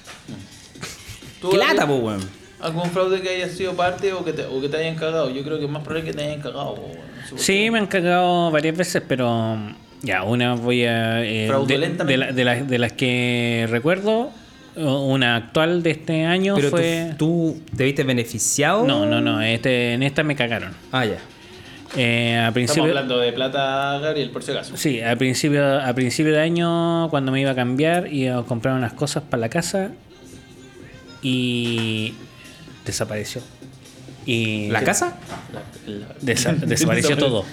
¿tú ¿Qué algún- lata, po, weón? ¿Algún fraude que haya sido parte o que te, o que te hayan cagado? Yo creo que es más probable que te hayan cagado. po, weón. Sí, me han cagado varias veces, pero ya, una voy a... eh, de, Fraudulentamente. de, la- de las- de las que recuerdo, una actual de este año Pero fue... tú, tú te viste beneficiado. No, no, no, este, en esta me cagaron. Ah, ya. Eh, a Estamos principio... hablando de plata, Gabriel, por si acaso. Sí, a principio, a principio de año, cuando me iba a cambiar, iba a comprar unas cosas para la casa y desapareció. Y ¿La casa? Desa- desapareció todo.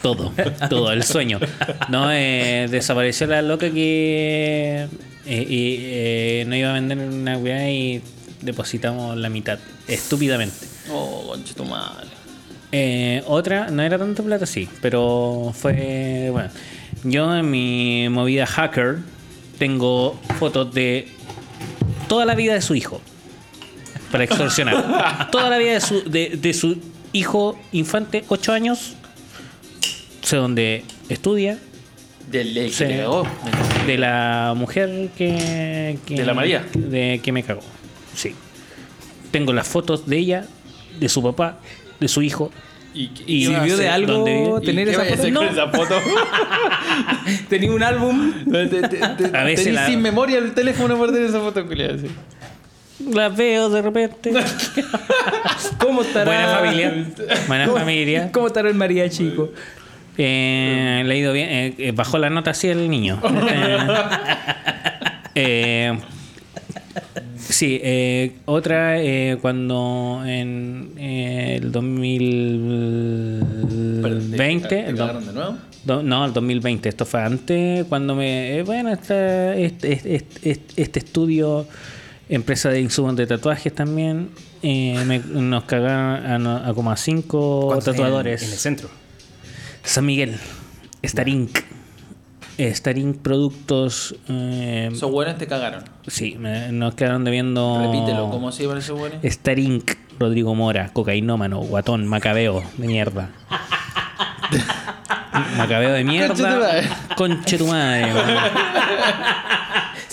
Todo, todo, el sueño. No, eh, desapareció la loca que eh, y, eh, no iba a vender una weá y depositamos la mitad, estúpidamente. Oh, concha tu madre. Eh, otra, no era tanto plata, sí, pero fue. Bueno, yo en mi movida hacker tengo fotos de toda la vida de su hijo para extorsionar. toda la vida de su, de, de su hijo infante, 8 años, sé dónde estudia, Del, del que Sí. te cagó. de la mujer que, que- ¿De la María? de que me cagó. Sí. Tengo las fotos de ella, de su papá, de su hijo. ¿Y, Y- ¿Sirvió de algo tener esa foto? No. esa foto? Tenía un álbum. Te- te- te- A veces la- sin memoria el teléfono por tener esa foto, culiada. sí. Las veo de repente. ¿Cómo estará? Buena familia. Buena ¿Cómo- familia. ¿Cómo estará el María chico? Eh, le ha ido bien. eh, eh, bajó la nota así el niño. Eh, eh, sí, eh, otra eh, cuando en eh, el 2020. ¿Te el do- de nuevo? do- no, el 2020. Esto fue antes. Cuando me. eh, bueno, esta- este, este, este- este estudio, empresa de insumos de tatuajes también. eh, me- nos cagaron a, como a cinco ¿Cuántos tatuadores. En, en el centro. San Miguel, Star Inc. Starink Productos. eh, Esos buenos te cagaron. sí, me- nos quedaron debiendo. Repítelo, ¿cómo se llaman esos buenos? Starink, Rodrigo Mora, cocainómano, guatón, macabeo, de mierda. macabeo de Conche tu mierda. madre. Conche tu madre.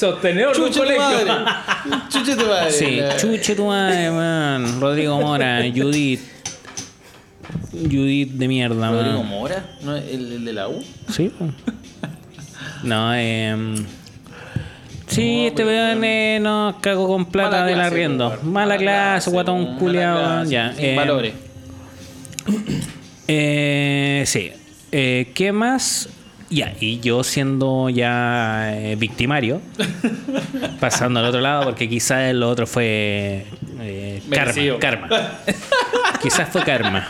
Sostenedor de un Chuche tu colegio. madre. Chuche tu madre. Sí, La- chuche tu madre, man. Rodrigo Mora, Judith. Judith de mierda, man. Rodrigo Mora, ¿no? ¿El, el de la U. Sí. No, eh. Sí, No, este weón eh, nos cagó con plata Mala del clase, arriendo. weón. Mala, clase, guatón mala clase, Ya. Sin eh, valores. eh, sí. Eh, ¿Qué más? Ya, y yo siendo ya eh, victimario, pasando al otro lado, porque quizás lo otro fue eh, karma. Karma. quizás fue karma.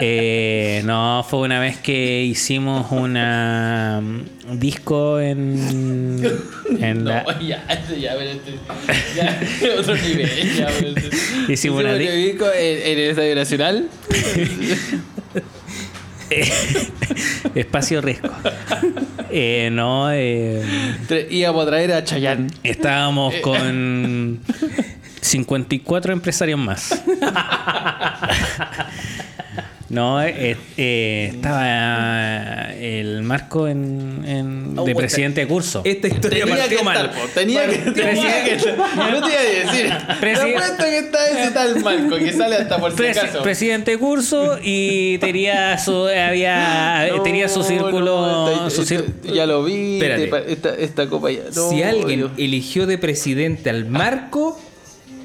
Eh, no, fue una vez que hicimos una un disco en, en la, No, ya, este ya, pero este, ya, otro nivel, ya, pero este. Hicimos una di- disco en, en el Estadio Nacional. espacio riesgo. Eh, no, eh, Íbamos a traer a Chayanne. estábamos con 54 empresarios más. No, eh, eh, estaba el Marco en, en- Oh, de presidente de curso. Esta historia Tenía que partió estar, mal. po, tenía que, tenía que estar. No te iba a decir. Presi- Te apuesto que está ese tal Marco que sale hasta por si acaso. presidente de curso y tenía su había No, tenía su círculo no, su esta- cir- esta- ya lo vi. Esta, esta copa ya. no, si alguien Dios. eligió de presidente al Marco,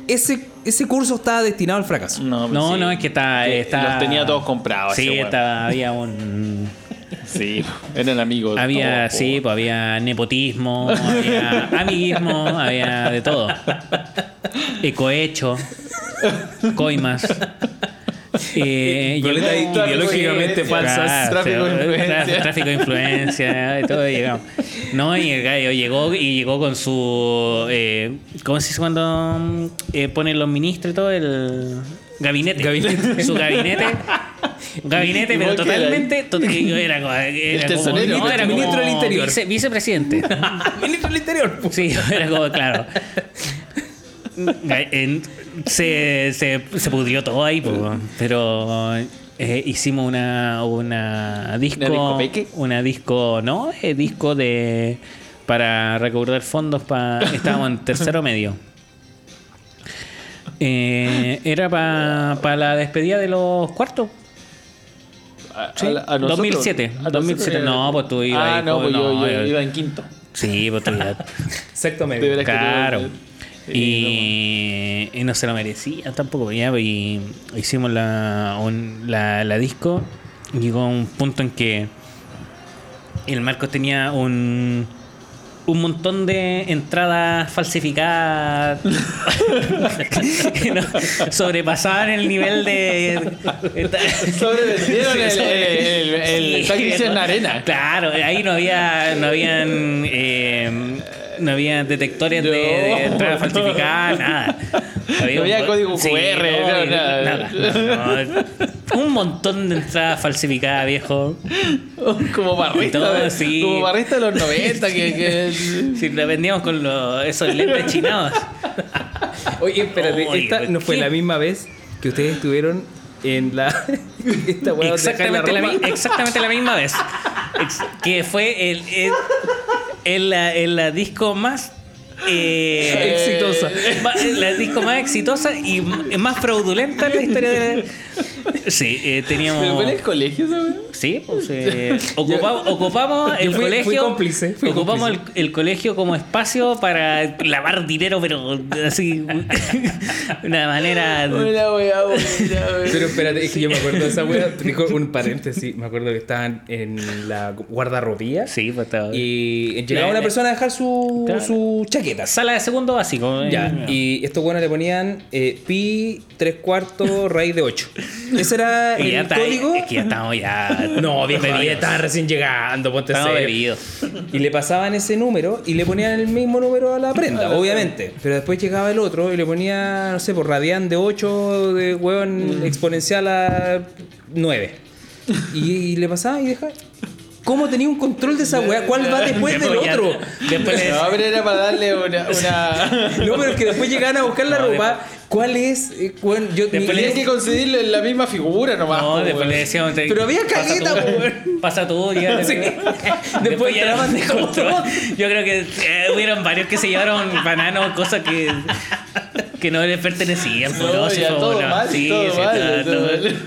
ese, ese curso estaba destinado al fracaso. No, pues no, sí. no, es que está, está Los tenía todos comprados. Sí, ese había un Sí, eran amigos. había todos, sí, pues había nepotismo, había amiguismo, había de todo. Ecohecho, coimas. Eh, llegó- ideológicamente falsas. tráfico de influencia. tráfico de influencia, y todo llegó. No, y el gallo llegó y llegó con su. Eh, ¿Cómo se dice cuando mm, eh, ponen los ministros y todo? El gabinete. Gabinete. Su gabinete. Gabinete, ¿Y pero totalmente. to- Era, como- era como- tesorero. no, era como Ministro del Interior. vice- vicepresidente. Ministro del Interior. Sí, era como, claro. En- se, se, se pudrió todo ahí, po, pero eh, hicimos una, una disco. ¿Una disco peque? Una disco, no, eh, disco de. para recaudar fondos para. Estábamos en tercero medio. Eh, era para la despedida de los cuartos. A, Sí, a a nosotros- 2007. a nosotros 2007. era- No, pues tú ibas Ah, ahí no, pues yo, no, yo yo- iba en quinto. Sí, pues tú. De veras que Claro. Y, y no se lo merecía tampoco. Ya, y hicimos la, un- la, la disco. Llegó a un punto en que el Marcos tenía un, un montón de entradas falsificadas. que no- sobrepasaban el nivel de. Sobrevendieron el, el, el, el en arena. Claro, ahí no había, no habían, eh, no había detectores de, de entrada no. falsificada, nada. No había un- código QR, no, nada. nada. Un montón de entradas falsificadas, viejo. Como barrista. Todo, de- sí. Como barrista de los 90. Que, que- Si la vendíamos con los, esos lentes chinados. Oye, espérate, esta no fue la misma vez que ustedes estuvieron en la. esta la Exactamente la, mi- exactamente la misma vez. Ex- que fue el, el, el, la- el la disco más eh, Exitosa. ma- La disco más exitosa y más fraudulenta en la historia de la... Sí, eh, teníamos... ¿Pero fue en el colegio, ¿sabes? Sí, pues eh, ocupamos, ocupamos el Yo fui- fui colegio. cómplice, fui ocupamos el, cómplice. el colegio como espacio para lavar dinero, pero así. una manera. Buena weá. Pero espérate, es que yo me acuerdo de esa weá. Dijo un paréntesis. Me acuerdo que estaban en la guardarropía. Sí, pues estaba- Y llegaba La- una persona a dejar su, Claro. su chaqueta. Sala de segundo básico. eh. Ya, y estos buenos le ponían eh, pi tres cuartos raíz de 8. Ese era Y el ya está, código. Es que ya estamos ya. No, viejo, ya estaban recién llegando, ponte serio. Y le pasaban ese número y le ponían el mismo número a la prenda, obviamente. Pero después llegaba el otro y le ponía, no sé, por radián de 8 de hueón exponencial a 9. Y, y le pasaba y dejaba. ¿Cómo tenía un control de esa weá? ¿Cuál va después del otro? Después No, pero era para darle una. una... No, pero es que después llegaban a buscar la No, ropa. ¿Cuál es? Eh, bueno, yo, Tenías que concederle la misma figura nomás. No, po, después le decíamos. Pero había pasa caleta, tú, weón. Pasa tú, ya. Sí. Después, Después ya entraban de control. todo. Yo creo que eh, hubieron varios que se llevaron bananos, cosas que, que no les pertenecían. pues, No, ya todo mal, sí, todo sí, mal, todo- todo todo- mal.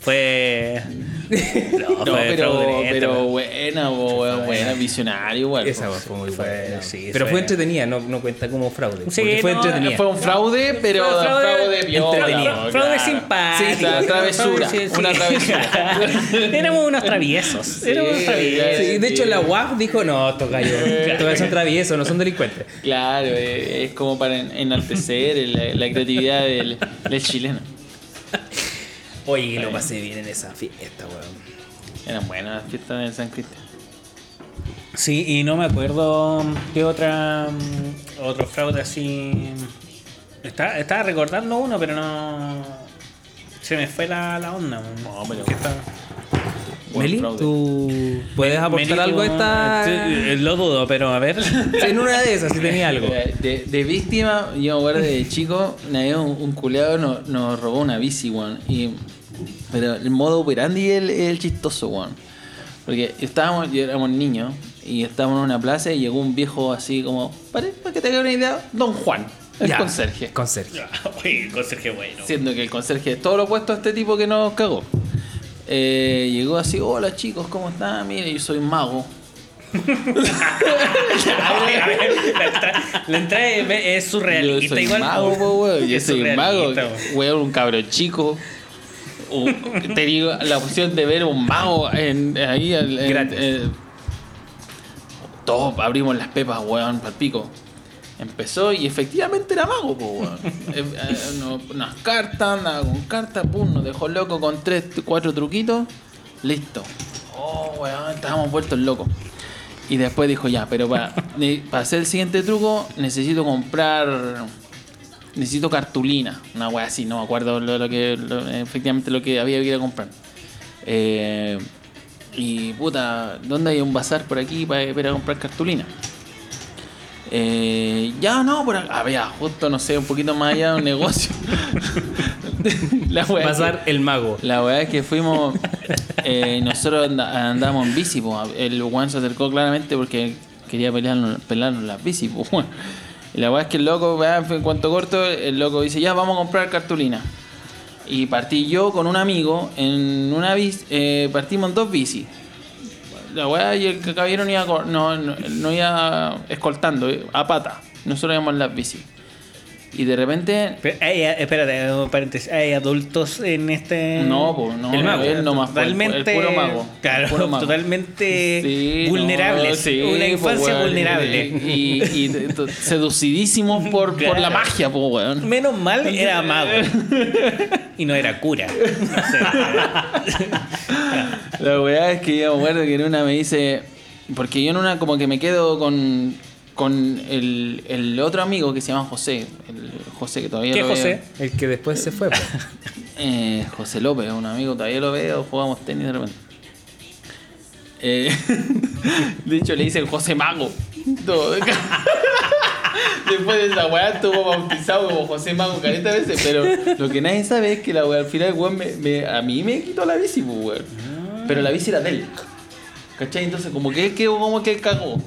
Fue. No, pero, pero buena, weón, buena, visionario, weón. Esa fue muy buena. sí, pero fue- entretenida, no, no cuenta como fraude. Sí, porque fue no, entretenida. Fue un fraude, pero Fue fraude, fraude viola, entretenido. po, Fraude claro. simpático. Sí, la travesura, Sí, sí. una travesura. Éramos unos traviesos. Éramos unos Sí, traviesos. Sí, de hecho la UAF dijo, no, estos gallos, gallos son traviesos, no son delincuentes. Claro, eh, es como para en- enaltecer la creatividad del, del chileno. Oye, lo pasé bien en esa fiesta, weón. Eran buenas las fiestas de San Cristian. Sí, y no me acuerdo qué otra mm, otro fraude así. Está- estaba recordando uno, pero no. Se me fue la, la onda. No, pero- ¿Qué está? Meli. ¿tú puedes aportar algo a esta...? sí, eh, Lo dudo, pero a ver. En una de esas, si tenía algo. De, de víctima, yo me acuerdo de chico, una vez un, un culeado nos, nos robó una bici, weón. Y, pero el modo operandi es el, es el chistoso, weón. Porque estábamos, yo éramos niños, y estábamos en una plaza y llegó un viejo así como, para, para que te haga una idea, Don Juan, el Ya, conserje. Conserje. Oye, el conserje bueno. Siendo que el conserje es todo lo opuesto a este tipo que nos cagó. Eh, llegó así, hola chicos, ¿cómo están? Mire, yo soy mago. La entrada, es, es Yo surrealista soy igual. mago, weón. Yo soy mago. surrealista, weón. Weón, un cabro chico. Te digo, la opción de ver un mago en, ahí. en- Gratis. eh, todos abrimos las pepas, weón, para pico. Empezó y efectivamente era mago, po, weón. Eh, eh, no- unas cartas, andaba con cartas, pum, nos dejó loco con tres, cuatro truquitos. Listo. Oh, weón, estábamos vueltos locos. Y después dijo, ya, pero para, para hacer el siguiente truco necesito comprar... Necesito cartulina. Una wea así, no me acuerdo lo, lo que, lo- efectivamente lo que había que ir a comprar. Eh, y puta, ¿dónde hay un bazar por aquí para, ir a comprar cartulina? Eh, ya no, por acá. Había justo, no sé, un poquito más allá un negocio. La wea que- el mago. la verdad es que fuimos. eh, nosotros anda- andamos en bici, po. el Juan se acercó claramente porque quería pelearnos, pelearnos las bici. po. Y la verdad es que el loco, weá, fue en cuanto corto, el loco dice: Ya vamos a comprar cartulina. Y partí yo con un amigo en una bici, eh, partimos en dos bicis. La weá y el caballero no iba, no, no iba escoltando, eh, a pata. Nosotros íbamos en las bicis. Y de repente Pero hay, espérate, un paréntesis. ¿Hay adultos en este.? No, pues no, El mago. él nomás fue el- Totalmente. el puro mago, Claro, el puro mago. totalmente Sí, vulnerables. no, sí, una infancia vulnerable. Y, seducidísimos por, por la magia, pues, weón. Menos mal era mago. y no era cura. No sé. La weá es que yo me acuerdo que en una me dice. Porque yo en una como que me quedo con. Con el, el otro amigo que se llama José. El José que todavía ¿Qué lo veo. José? El que después se fue. Eh, José López, un amigo, todavía lo veo, jugamos tenis de repente. Eh, de hecho, le dicen José Mago. Después de esa weá estuvo bautizado como José Mago careta veces, pero lo que nadie sabe es que la weá al final, weón, me, me- a mí me quitó la bici, pues, weón. Pero la bici era de él. ¿Cachai? Entonces, como que él quedó como que él cagó.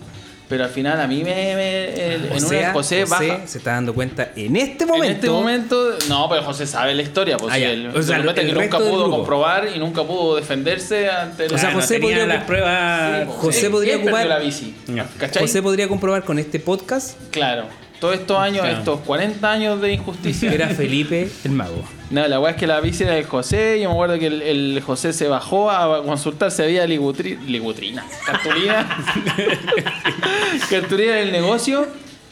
Pero al final, a mí me. me- el- O en sea, una José, baja. se está dando cuenta en este momento. En este momento, no, pero José sabe la historia, pues Ah, sí, ya. él- O sea, solamente el que nunca pudo comprobar y nunca pudo defenderse ante el- O sea, no José podría- las pruebas. Sí, pues, José podría ocupar- la. José podría comprobar con este podcast Claro. Todos estos años, Claro. estos 40 años de injusticia. era Felipe el mago. No, la weá es que la bici era del José. Yo me acuerdo que el, el José se bajó a consultar si había ligutri, ligutrina, cartulina. cartulina del negocio.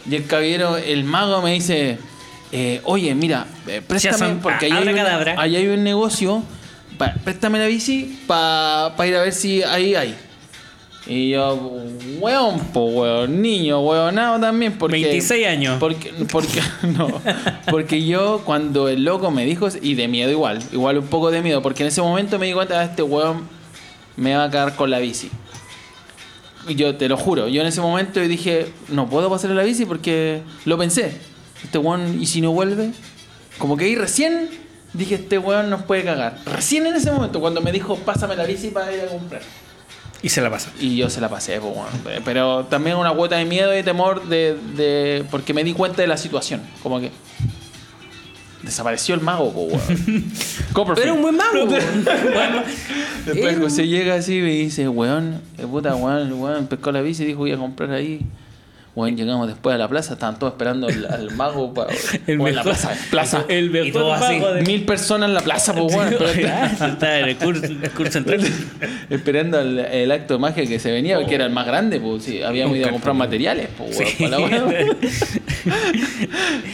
Y el caballero, el mago, me dice: eh, Oye, mira, eh, préstame, son- porque ahí ah, hay, un, abracadabra. ahí hay un negocio. pa- préstame la bici para ir a ver si ahí hay. Y yo, weón, po, weón, niño, weonado también. Porque, 26 años. Porque, porque, no, porque yo cuando el loco me dijo, y de miedo igual, igual un poco de miedo, porque en ese momento me di cuenta, "Ah, este weón me va a cagar con la bici. yo te lo juro, yo en ese momento dije, no puedo pasarle la bici porque lo pensé. Este weón, ¿y si no vuelve? Como que ahí recién dije, este weón nos puede cagar. Recién en ese momento, cuando me dijo, pásame la bici para ir a comprar. Y se la pasa. Y yo se la pasé, pues, weón. Pero también una cuota de miedo y temor de, de- porque me di cuenta de la situación. Como que desapareció el mago, pues, weón. Pero un buen mago. Bueno, Después José llega así y me dice, weón, eh, puta, weón, el weón pescó la bici y dijo voy a comprar ahí. Weón, llegamos después a la plaza, estaban todos esperando al, al mago para el weón, la plaza. plaza. El mejor todo así. de- Mil personas en la plaza, pues esperando, Está en el curso, el curso central. esperando el, el acto de magia que se venía, que era el más grande, pues sí, habíamos ido a comprar cartón. materiales, pues Sí. para la.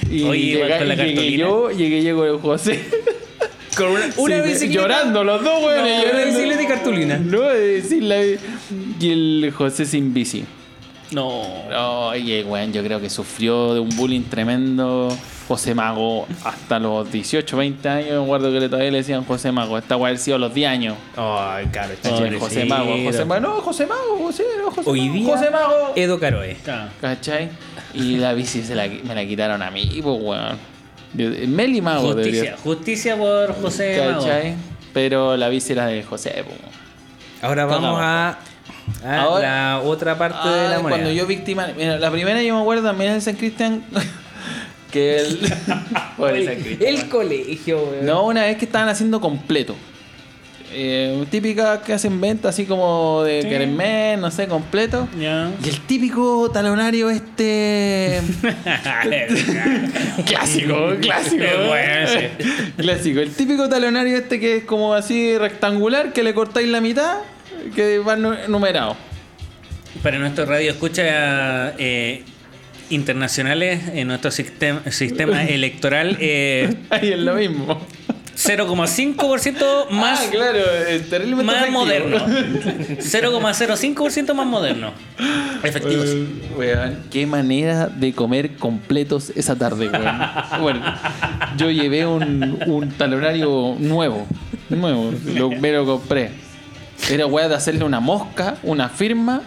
Y Oye, igual llega- con la y llegué yo, llegué yo con el José. Con una, una Sí, bicicleta. Llorando los dos, weón. No, una bicicleta y cartulina. No, de decir la- Y el José sin bici. No. Oye, weón, yo creo que sufrió de un bullying tremendo José Mago hasta los 18, 20 años. Me acuerdo que todavía le decían José Mago. Esta weá sido a los 10 años. Ay, caro. ¿Cachai? Pobrecito. José Mago, José Mago. No, José Mago, José, no, José Hoy Mago, día, José Mago. Edo Caroe. Claro. ¿Cachai? Y la bici se la, me la quitaron a mí, pues, weón. Yo- Meli Mago Justicia, debería- justicia por José Mago. ¿Cachai? Pero la bici era de José, pues. Ahora vamos a, a Ahora- la otra parte de la Ah, moneda. Cuando yo víctima. Mira, la primera yo me acuerdo también en San Cristian. que el. Pobre San Cristian. El colegio, weón. No, una vez que estaban haciendo completo. Eh, típica que hacen venta así como de Sí. Kermés, no sé, completo. Y el típico talonario este. clásico, clásico. Bueno, sí. Clásico. El típico talonario este que es como así rectangular, que le cortáis la mitad, que va nu- numerado. Para nuestro radio escucha eh, internacionales, en nuestro sistema, sistema electoral, eh, Ahí es lo mismo. 0,5% más, ah, claro, más moderno. 0,05% más moderno. Efectivo. sí. Eh, Weón, qué manera de comer completos esa tarde, weón. Bueno, yo llevé un, un talonario nuevo, nuevo, lo, me lo compré. Era weón de hacerle una mosca, una firma,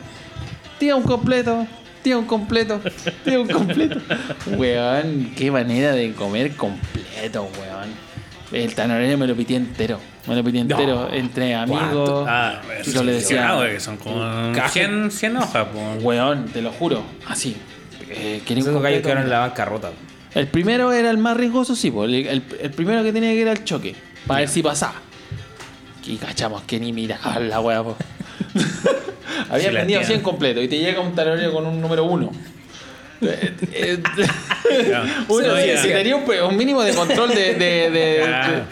tía un completo, tía un completo, tía un completo. Weón, qué manera de comer completo, weón. El talonario me lo pité entero, me lo pité entero, entre amigos. Ah, yo le decía, que son como Caja. 100, 100 hojas. po. Weón, te lo juro, así. Eh, un Esos gallos quedaron en la bancarrota. El primero era el más riesgoso, sí, el- el primero que tenía que ir al choque, para ver si pasaba. Y cachamos que ni miraba la weá. Había tía. 100 completo y te llega un talonario con un número 1. Claro. Uno, Sí, si sí. tenía un, un mínimo de control de. de, de- Claro.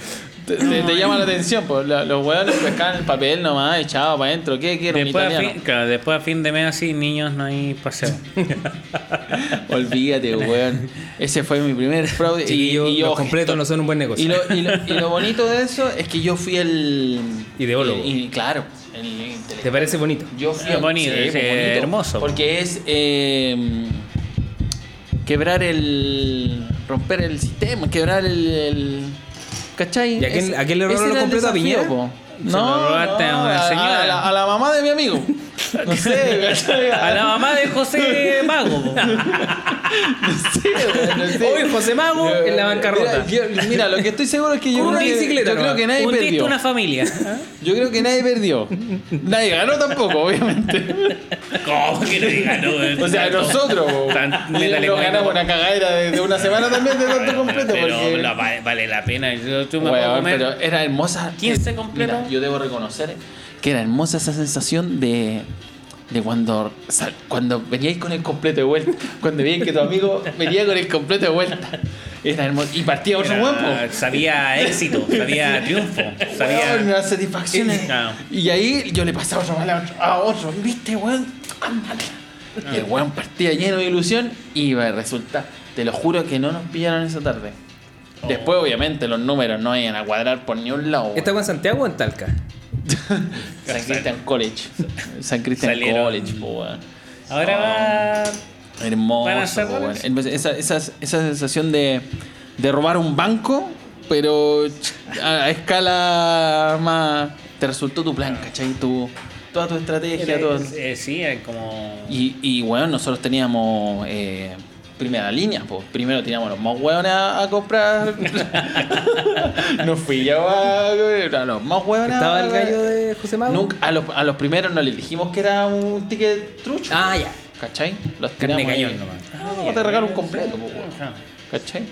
Te, te- te llama la atención, pues los weones pescaban el papel nomás, echado para adentro. ¿Qué quiero? Un Después a, italiano. fin, claro, después a fin de mes así, niños, no hay paseo. Olvídate, weón. Ese fue mi primer fraude. y, Chiquillos, y yo, los completos no son un buen negocio. Y lo, y, lo, y lo bonito de eso es que yo fui el. Ideólogo. Y, y claro, el. ¿Te parece bonito? Yo fui Es el- bonito, es, pues, eh, hermoso. Porque es. eh, quebrar el. romper el sistema, quebrar el. el- ¿Cachai? ¿Y a quién- a quién le robó ese lo era el completo? ¿A Piñera? po. Se lo robaste a una señora. A, la, a la mamá de mi amigo. No sé. A la mamá de José Mago. po. No sé, weón, no sé. Hoy José Mago en la bancarrota. Mira, yo- mira, lo que estoy seguro es que yo, creo que, bicicleta yo creo que nadie perdió. una familia. Yo creo que nadie perdió. Nadie ganó tampoco, obviamente. ¿Cómo que no diga no? O sea, nosotros po. Tan- Y métale nos ganamos una cagadera de, de una semana también de tanto completo. Pero porque... la- vale, vale la pena. Yo, tú me puedo Weón, comer. pero era hermosa. 15 Eh, completos. Mira, yo debo reconocer que era hermosa esa sensación de, de cuando, sal- cuando veníais con el completo de vuelta. Cuando veíais que tu amigo venía con el completo de vuelta. Era hermoso. Y partía otro po. Sabía éxito, sabía triunfo. Sabía. Claro. Y ahí yo le pasaba otro mal a otro, a otro. ¿Viste, weón? Ándale. Y el weón partía lleno de ilusión y iba a resultar. Te lo juro que no nos pillaron esa tarde. Después, obviamente, los números no iban a cuadrar por ni un lado. ¿Esta fue en Santiago o en Talca? San Christian College. San Christian Salieron. College, po, weón. Ahora va. Hermoso, ¿Van a hacer po, weón. Esa, esa, esa sensación de, de robar un banco, pero a, a escala más. Te resultó tu plan, ¿cachai? Tu, toda tu estrategia, Era- todo. eh, sí, como. Y, y bueno, nosotros teníamos eh, primera línea, pues primero teníamos los más hueones a, a comprar. no fui yo a, a los más hueones ¿Estaba el gallo de José Mago? Nunca, a, los, a los primeros no les dijimos que era un ticket trucho. Ah, ya. ¿Cachai? Los Carne teníamos ahí. cañón nomás. No, te regalo un completo, pues. ¿Cachai?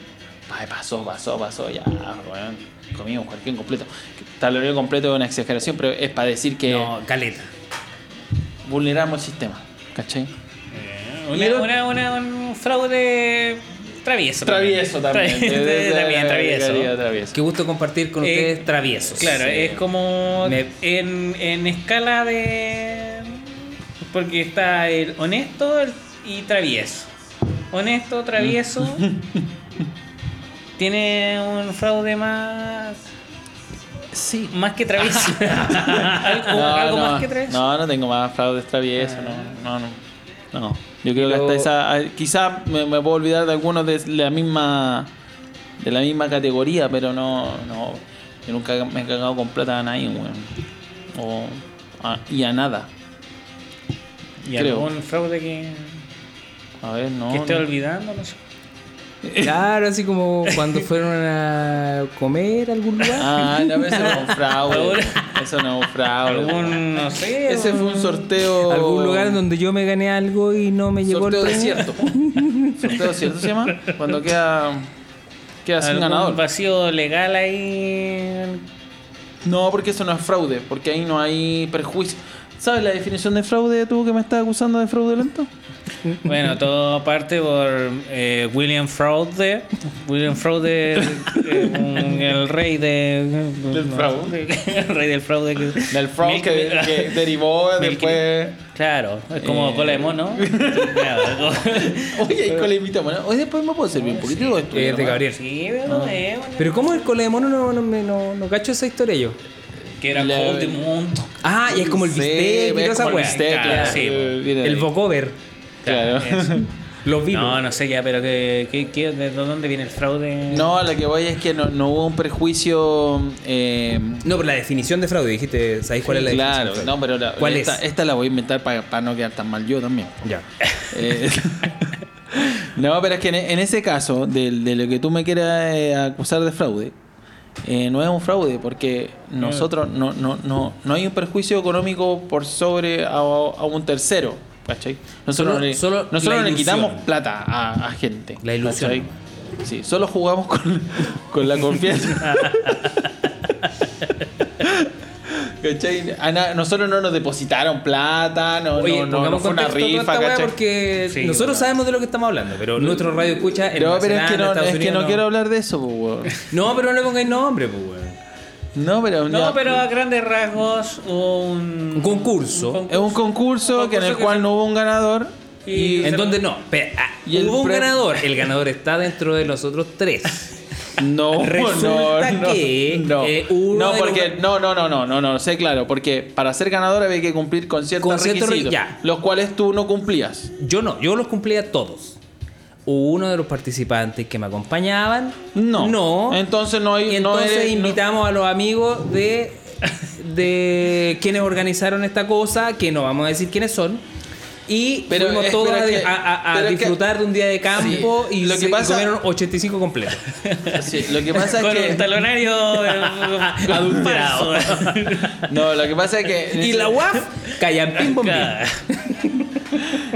Ay, pasó, pasó, pasó, ya, weón. Comimos cualquier completo. Tablero completo es una exageración, pero es para decir que No, caleta. vulneramos el sistema. ¿Cachai? Una, una, una- un fraude travieso. Travieso también. Tra- también, travieso. travieso. Qué gusto compartir con Eh, ustedes traviesos. Claro, Sí. es como Me- en, en escala de... Porque está el honesto y travieso. Honesto, travieso. tiene un fraude más... Sí. Más que travieso. algo No, algo no, más que travieso. no, no tengo más fraudes traviesos, no, no, no. No, yo creo que hasta esa. Quizá me, me puedo olvidar de algunos de la misma. De la misma categoría, pero no. no yo nunca me he cagado con plata a nadie, weón. O. a- y a nada. ¿Y creo. algún fraude que, A ver, no. que esté no. olvidando? No sé. Claro, así como cuando fueron a comer a algún lugar. Ah, no, pero eso un fraude. Eso no es un fraude. Algún, no sé. Ese fue un sorteo. Algún lugar donde yo me gané algo y no me llegó Sorteo el desierto. sorteo desierto se llama. Cuando queda. Queda sin ganador. vacío legal ahí. No, porque eso no es fraude, porque ahí no hay perjuicio. ¿Sabes la definición de fraude tú que me estás acusando de fraudulento? Bueno, todo parte por eh, William Fraude. William Fraude, eh, un- el rey de, Del fraude. El rey del fraude. Que, Del fraude que, derivó después. Claro, es como Eh. cola de mono. Oye, ahí con la invitamos, ¿no? Hoy después me puedo servir un poquito de esto. Eh, de. Gabriel. Sí, pero eh, bueno. Pero ¿cómo el cole de mono no, no, no, no cacho esa historia yo? Que era La- mundo. Ah, y es como el Sí, bistec y esa weá. Claro, claro, sí, El vocover. Claro. Los vivos. No, no sé ya, pero que- ¿de dónde viene el fraude? No, lo que voy es que no, no hubo un perjuicio. Eh, No, pero la definición de fraude, dijiste, ¿sabéis cuál es la claro, definición? de no, pero la- ¿Cuál esta, es? esta la voy a inventar para no quedar tan mal yo también. Ya. Eh, no, pero es que en, en ese caso, de, de lo que tú me quieras eh, acusar de fraude, eh, no es un fraude, porque nosotros no, no, no, no hay un perjuicio económico por sobre a, a un tercero. ¿Cachai? Nosotros, Solo- le, solo nosotros le quitamos plata a, a gente. La ilusión. ¿cachai? Sí, solo jugamos con, con la confianza. ¿Cachai? A na- nosotros no nos depositaron plata, no, Oye, no, no, no pongamos fue una rifa, ¿cachai? porque Sí, nosotros bueno. sabemos de lo que estamos hablando, pero nuestro radio escucha en No, pero es que no, Estados es que no quiero hablar de eso, pues, weón. No, pero no le pongáis nombre, pues, weón. No, pero. No, ya- pero a grandes rasgos un, Un concurso. Es un concurso, Un que en el que cual se- no hubo un ganador. Y- En donde no, ah, Y el hubo un pre- ganador. El ganador está dentro de los otros tres. No, Resulta no, no, que, no, eh, uno no porque los- no, no, no, no, no, no, sé claro, porque para ser ganador había que cumplir con ciertos Con requisitos, re- ya. los cuales tú no cumplías. Yo no, yo los cumplía todos. Uno de los participantes que me acompañaban. No. No. Entonces no hay Y no entonces eres- no- invitamos a los amigos de, de quienes organizaron esta cosa, que no vamos a decir quiénes son. Y Pero fuimos todos a, es que- a- a- a pero es que- disfrutar de un día de campo Sí. y, Lo que se- y pasa- comieron 85 completos. Sí, lo que pasa es con que un talonario eh, Adulterado. no, lo que pasa es que y la UAF, Callampín Bombín.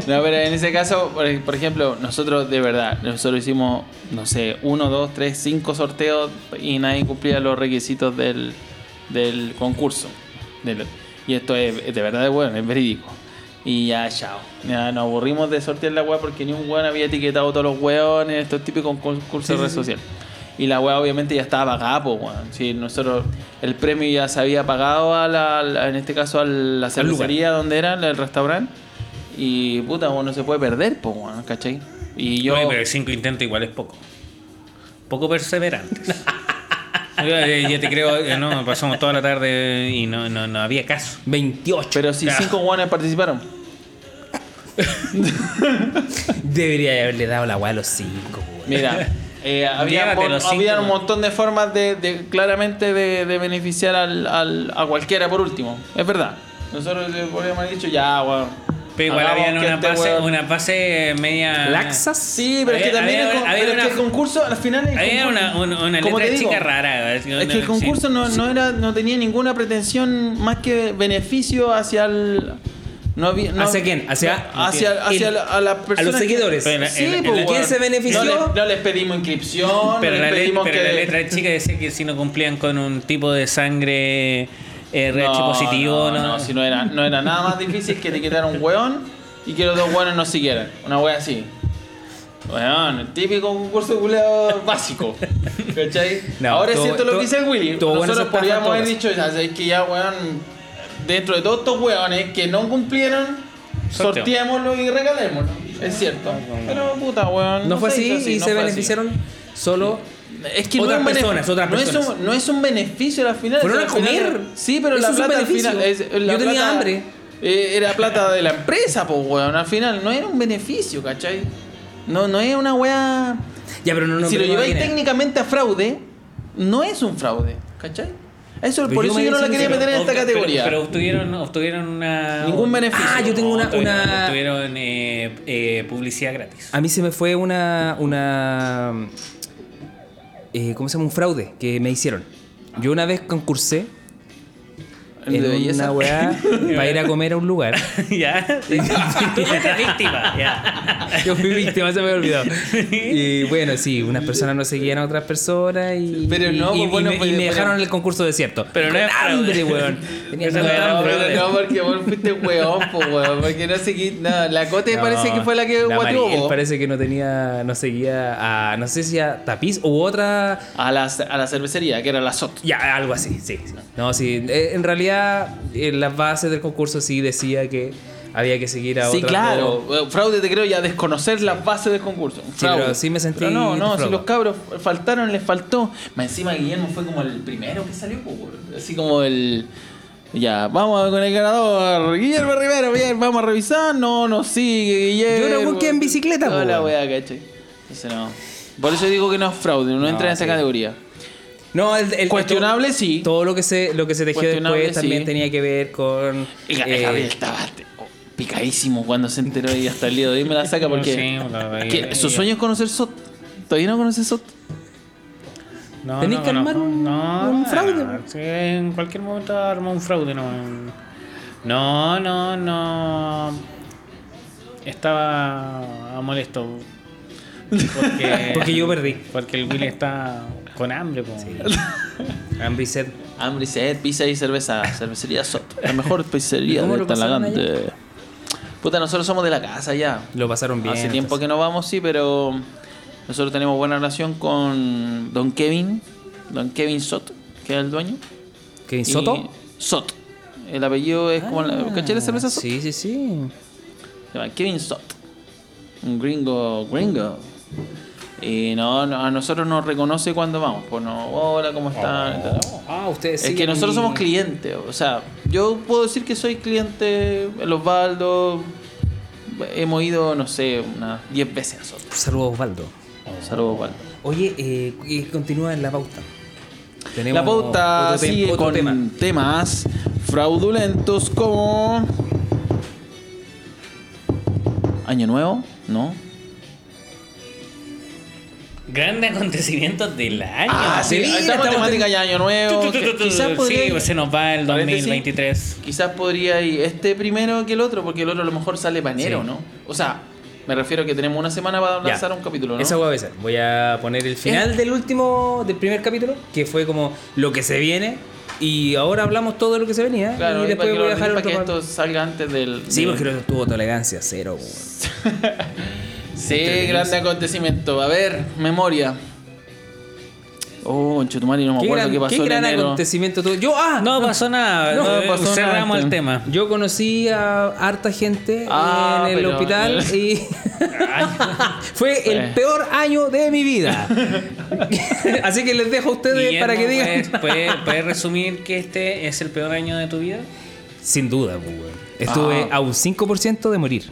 No, pero en ese caso, por, por ejemplo, nosotros de verdad, nosotros hicimos, no sé, uno, dos, tres, cinco sorteos y nadie cumplía los requisitos del, del concurso. Del- y esto es, de verdad bueno, es verídico. Y ya, chao. Ya nos aburrimos de sortear la weá porque ni un weón había etiquetado todos los weones, estos típicos concursos de Sí, red sí, sí. social. Y la weá obviamente ya estaba pagada, pues weón. Sí, nosotros, el premio ya se había pagado a la, en este caso a la cervecería donde era, el restaurante. Y puta, uno se puede perder, pues weón, ¿cachai? Y yo. Oye, pero cinco intentos igual es poco. Poco perseverantes. yo, yo te creo, eh, no, pasamos toda la tarde y no, no, no había caso. 28. Pero si Ya. cinco guanes participaron. Debería haberle dado la weá a los 5, Mira, eh, había, cinco, había un montón de formas de, de- claramente de, de beneficiar al, al- a cualquiera por último. Es verdad. Nosotros le podríamos haber dicho, ya, weón. Pero igual había que una este weón- una fase media. ¿Laxas? Sí, pero es que también había- el, con- había pero es una- que el concurso al final. el Había concurso- una, una, letra digo, chica rara. Es que el concurso no, no era, no tenía ninguna pretensión más que beneficio hacia el. No había, no- ¿Hacia quién? Hacia- hacia, hacia el- la- a que- seguidores. En- Sí, en- pues, ¿Quién se benefició? No, le- no les pedimos inscripción, Pero, no la, les le- pedimos pero que. la letra chica decía que si no cumplían con un tipo de sangre RH no, positivo, no, no. no, si no era, no era nada más difícil que etiquetar a un weón y que los dos weones nos siguieran. Una wea así. Weón, el típico concurso culeado básico. ¿Cachai? No, Ahora es todo- cierto lo todo- que dice el Willy. Nosotros podríamos haber dicho, ya sabéis que ya, weón, dentro de todos estos weones que no cumplieron, Sorteo. sorteémoslo y regalémoslo. Es cierto. Pero puta, weón. No fue así y no se así. beneficiaron solo. Es que Otras no es un personas, no es un- no es un beneficio al final. Fueron a final- comer. Sí, pero Eso la plata al final. es- la Yo tenía plata, hambre. eh, era plata de la empresa, pues, weón. Al final no era un beneficio, ¿cachai? No, no es una weá. Ya, pero no, no si lo pero lleváis técnicamente a fraude, no es un fraude, ¿cachai? Eso, Pero por yo eso yo no la quería que meter en esta Pero- categoría. Pero, obtuvieron, obtuvieron una. Ningún beneficio. Ah, yo tengo una- obtuvieron, una- obtuvieron, eh, eh, publicidad gratis. A mí se me fue una. una eh, ¿Cómo se llama? Un fraude que me hicieron. Yo una vez concursé ¿El de en belleza? una weá para ir a comer a un lugar. ya. Tú fuiste víctima. Ya. Yo fui víctima, se me había olvidado. Y bueno, sí, unas personas no seguían a otras personas y, Pero no, y, pues, y bueno, me, y pues, me pero- dejaron el concurso desierto. Pero no es hambre, weón. Tenía no hambre. no, porque vos fuiste weón, po, weón. Porque no seguí. No, la Cote No, parece que fue la que guateó, parece que no tenía, no seguía a, no sé si a Tapiz u otra, A la, a la cervecería, que era la SOT. ya, algo así, sí. sí. No, sí, eh, en realidad en las bases del concurso sí decía que había que seguir a Sí, otra. claro. Fraude te creo ya desconocer las bases del concurso. Fraude. pero sí me sentí Pero no, no, si defraudado. los cabros faltaron, les faltó. Más encima Guillermo fue como el primero que salió, así como el. Ya, vamos con el ganador. Guillermo Rivero, bien, vamos a revisar. No, no sigue, Guillermo. Yo lo busqué en bicicleta, po, Toda la weón. weá, ¿cachai? Entonces no. Por eso digo que no es fraude, no, entra en esa sí. categoría. No, el, el- Cuestionable, sí. Todo lo que se, lo que se tejió después también sí. tenía que ver con. Y eh, Gabriel estaba oh, picadísimo cuando se enteró y hasta el día de hoy me la saca porque Sí, veía. que su sueño es conocer SOT. ¿Todavía no conoces SOT? No, Tenés no, que no, armar un- no, un fraude, no, sí, en cualquier momento arma un fraude, no. No, no, no. Estaba molesto. Porque, Porque yo perdí. Porque el Willy está con hambre, po. Hambre y sed. Hambre y sed, pizza y cerveza. Cervecería SOT. La mejor pizzería ¿Cómo de Talagante. Puta, nosotros somos de la casa ya. Lo pasaron bien. Hace tiempo que no vamos, sí, pero nosotros tenemos buena relación con Don Kevin. Don Kevin Sot, que es el dueño. ¿Kevin Y- Soto? Sot. El apellido es como la. ¿Cachai la cerveza? Sí, sí, sí. Se llama Kevin Stott. Un gringo, gringo. Y no, no, a nosotros nos reconoce cuando vamos. Pues no, hola, ¿cómo están? Tal. Ah, ustedes Es que nosotros somos clientes. O sea, yo puedo decir que soy cliente en Osvaldo. Hemos ido, no sé, unas 10 veces nosotros. Saludos, Osvaldo. Saludos, Osvaldo. Oye, eh, continúa en la pauta. Tenemos La pauta otro sigue otro con tema. temas fraudulentos como. Año Nuevo, ¿no? Grandes acontecimientos del año. Ah, sí, vida, estamos temática ya Año Nuevo. Tu, tu, tu, tu, tu. Quizás podría. Sí, pues se nos va el Paréntesis. 2023. Quizás podría ir este primero que el otro, porque el otro a lo mejor sale para enero, Sí. ¿no? O sea, me refiero a que tenemos una semana para Ya. lanzar un capítulo, ¿no? Esa voy a avisar. Voy a poner el final del último, del primer capítulo, que fue como lo que se viene. Y ahora hablamos todo de lo que se venía. Claro, y y después voy a dejar para otro que esto salga antes del. Sí, del- porque lo tuvo tolerancia cero. Sí, grande acontecimiento. A ver, memoria. Oh, Chetumari, no me ¿Qué acuerdo gran, qué pasó qué gran en enero. acontecimiento. Yo, ah, No pasó nada. No pasó cerramos nada. el tema. Yo conocí a harta gente Ah, en el pero- hospital y fue el peor año de mi vida. Así que les dejo a ustedes Guillermo, para que digan. ¿puedes, puedes- puedes resumir que este es el peor año de tu vida? Sin duda, pues. Estuve Ah. a un 5% de morir.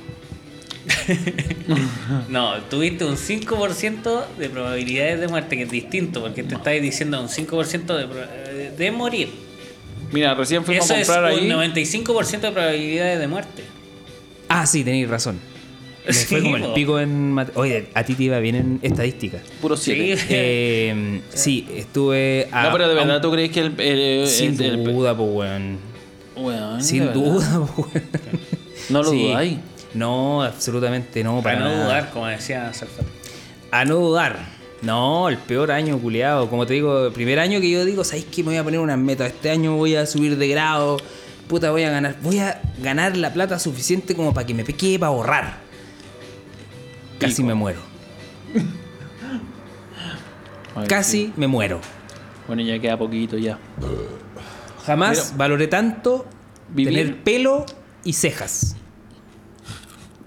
No, tuviste un 5% de probabilidades de muerte, que es distinto, porque te estáis diciendo un 5% de, de morir. Mira, recién fuimos Eso a es comprar un ahí. 95% de probabilidades de muerte. Ah, sí, tenéis razón. Me Sí, fue como el pico en... mate- Oye, a ti te iba bien en estadística. Puro 7. Sí. Eh, sí, estuve... a- no, pero de a un- verdad, ¿tú crees que el. el- Sin el- el- duda, pues, weón. Sin verdad. duda, pues, weón. No lo Sí. dudáis. No, absolutamente no. Para Para, no nada. dudar, como decía Salfate. A no dudar. No, el peor año culiado. Como te digo, el primer año que yo digo, ¿sabéis que me voy a poner unas metas? Este año voy a subir de grado. Puta, voy a ganar. Voy a ganar la plata suficiente como para que me quede para ahorrar. Casi Pico. me muero. Ay, Casi sí. me muero. Bueno, ya queda poquito ya. Jamás Mira. valoré tanto Vivir- tener pelo y cejas.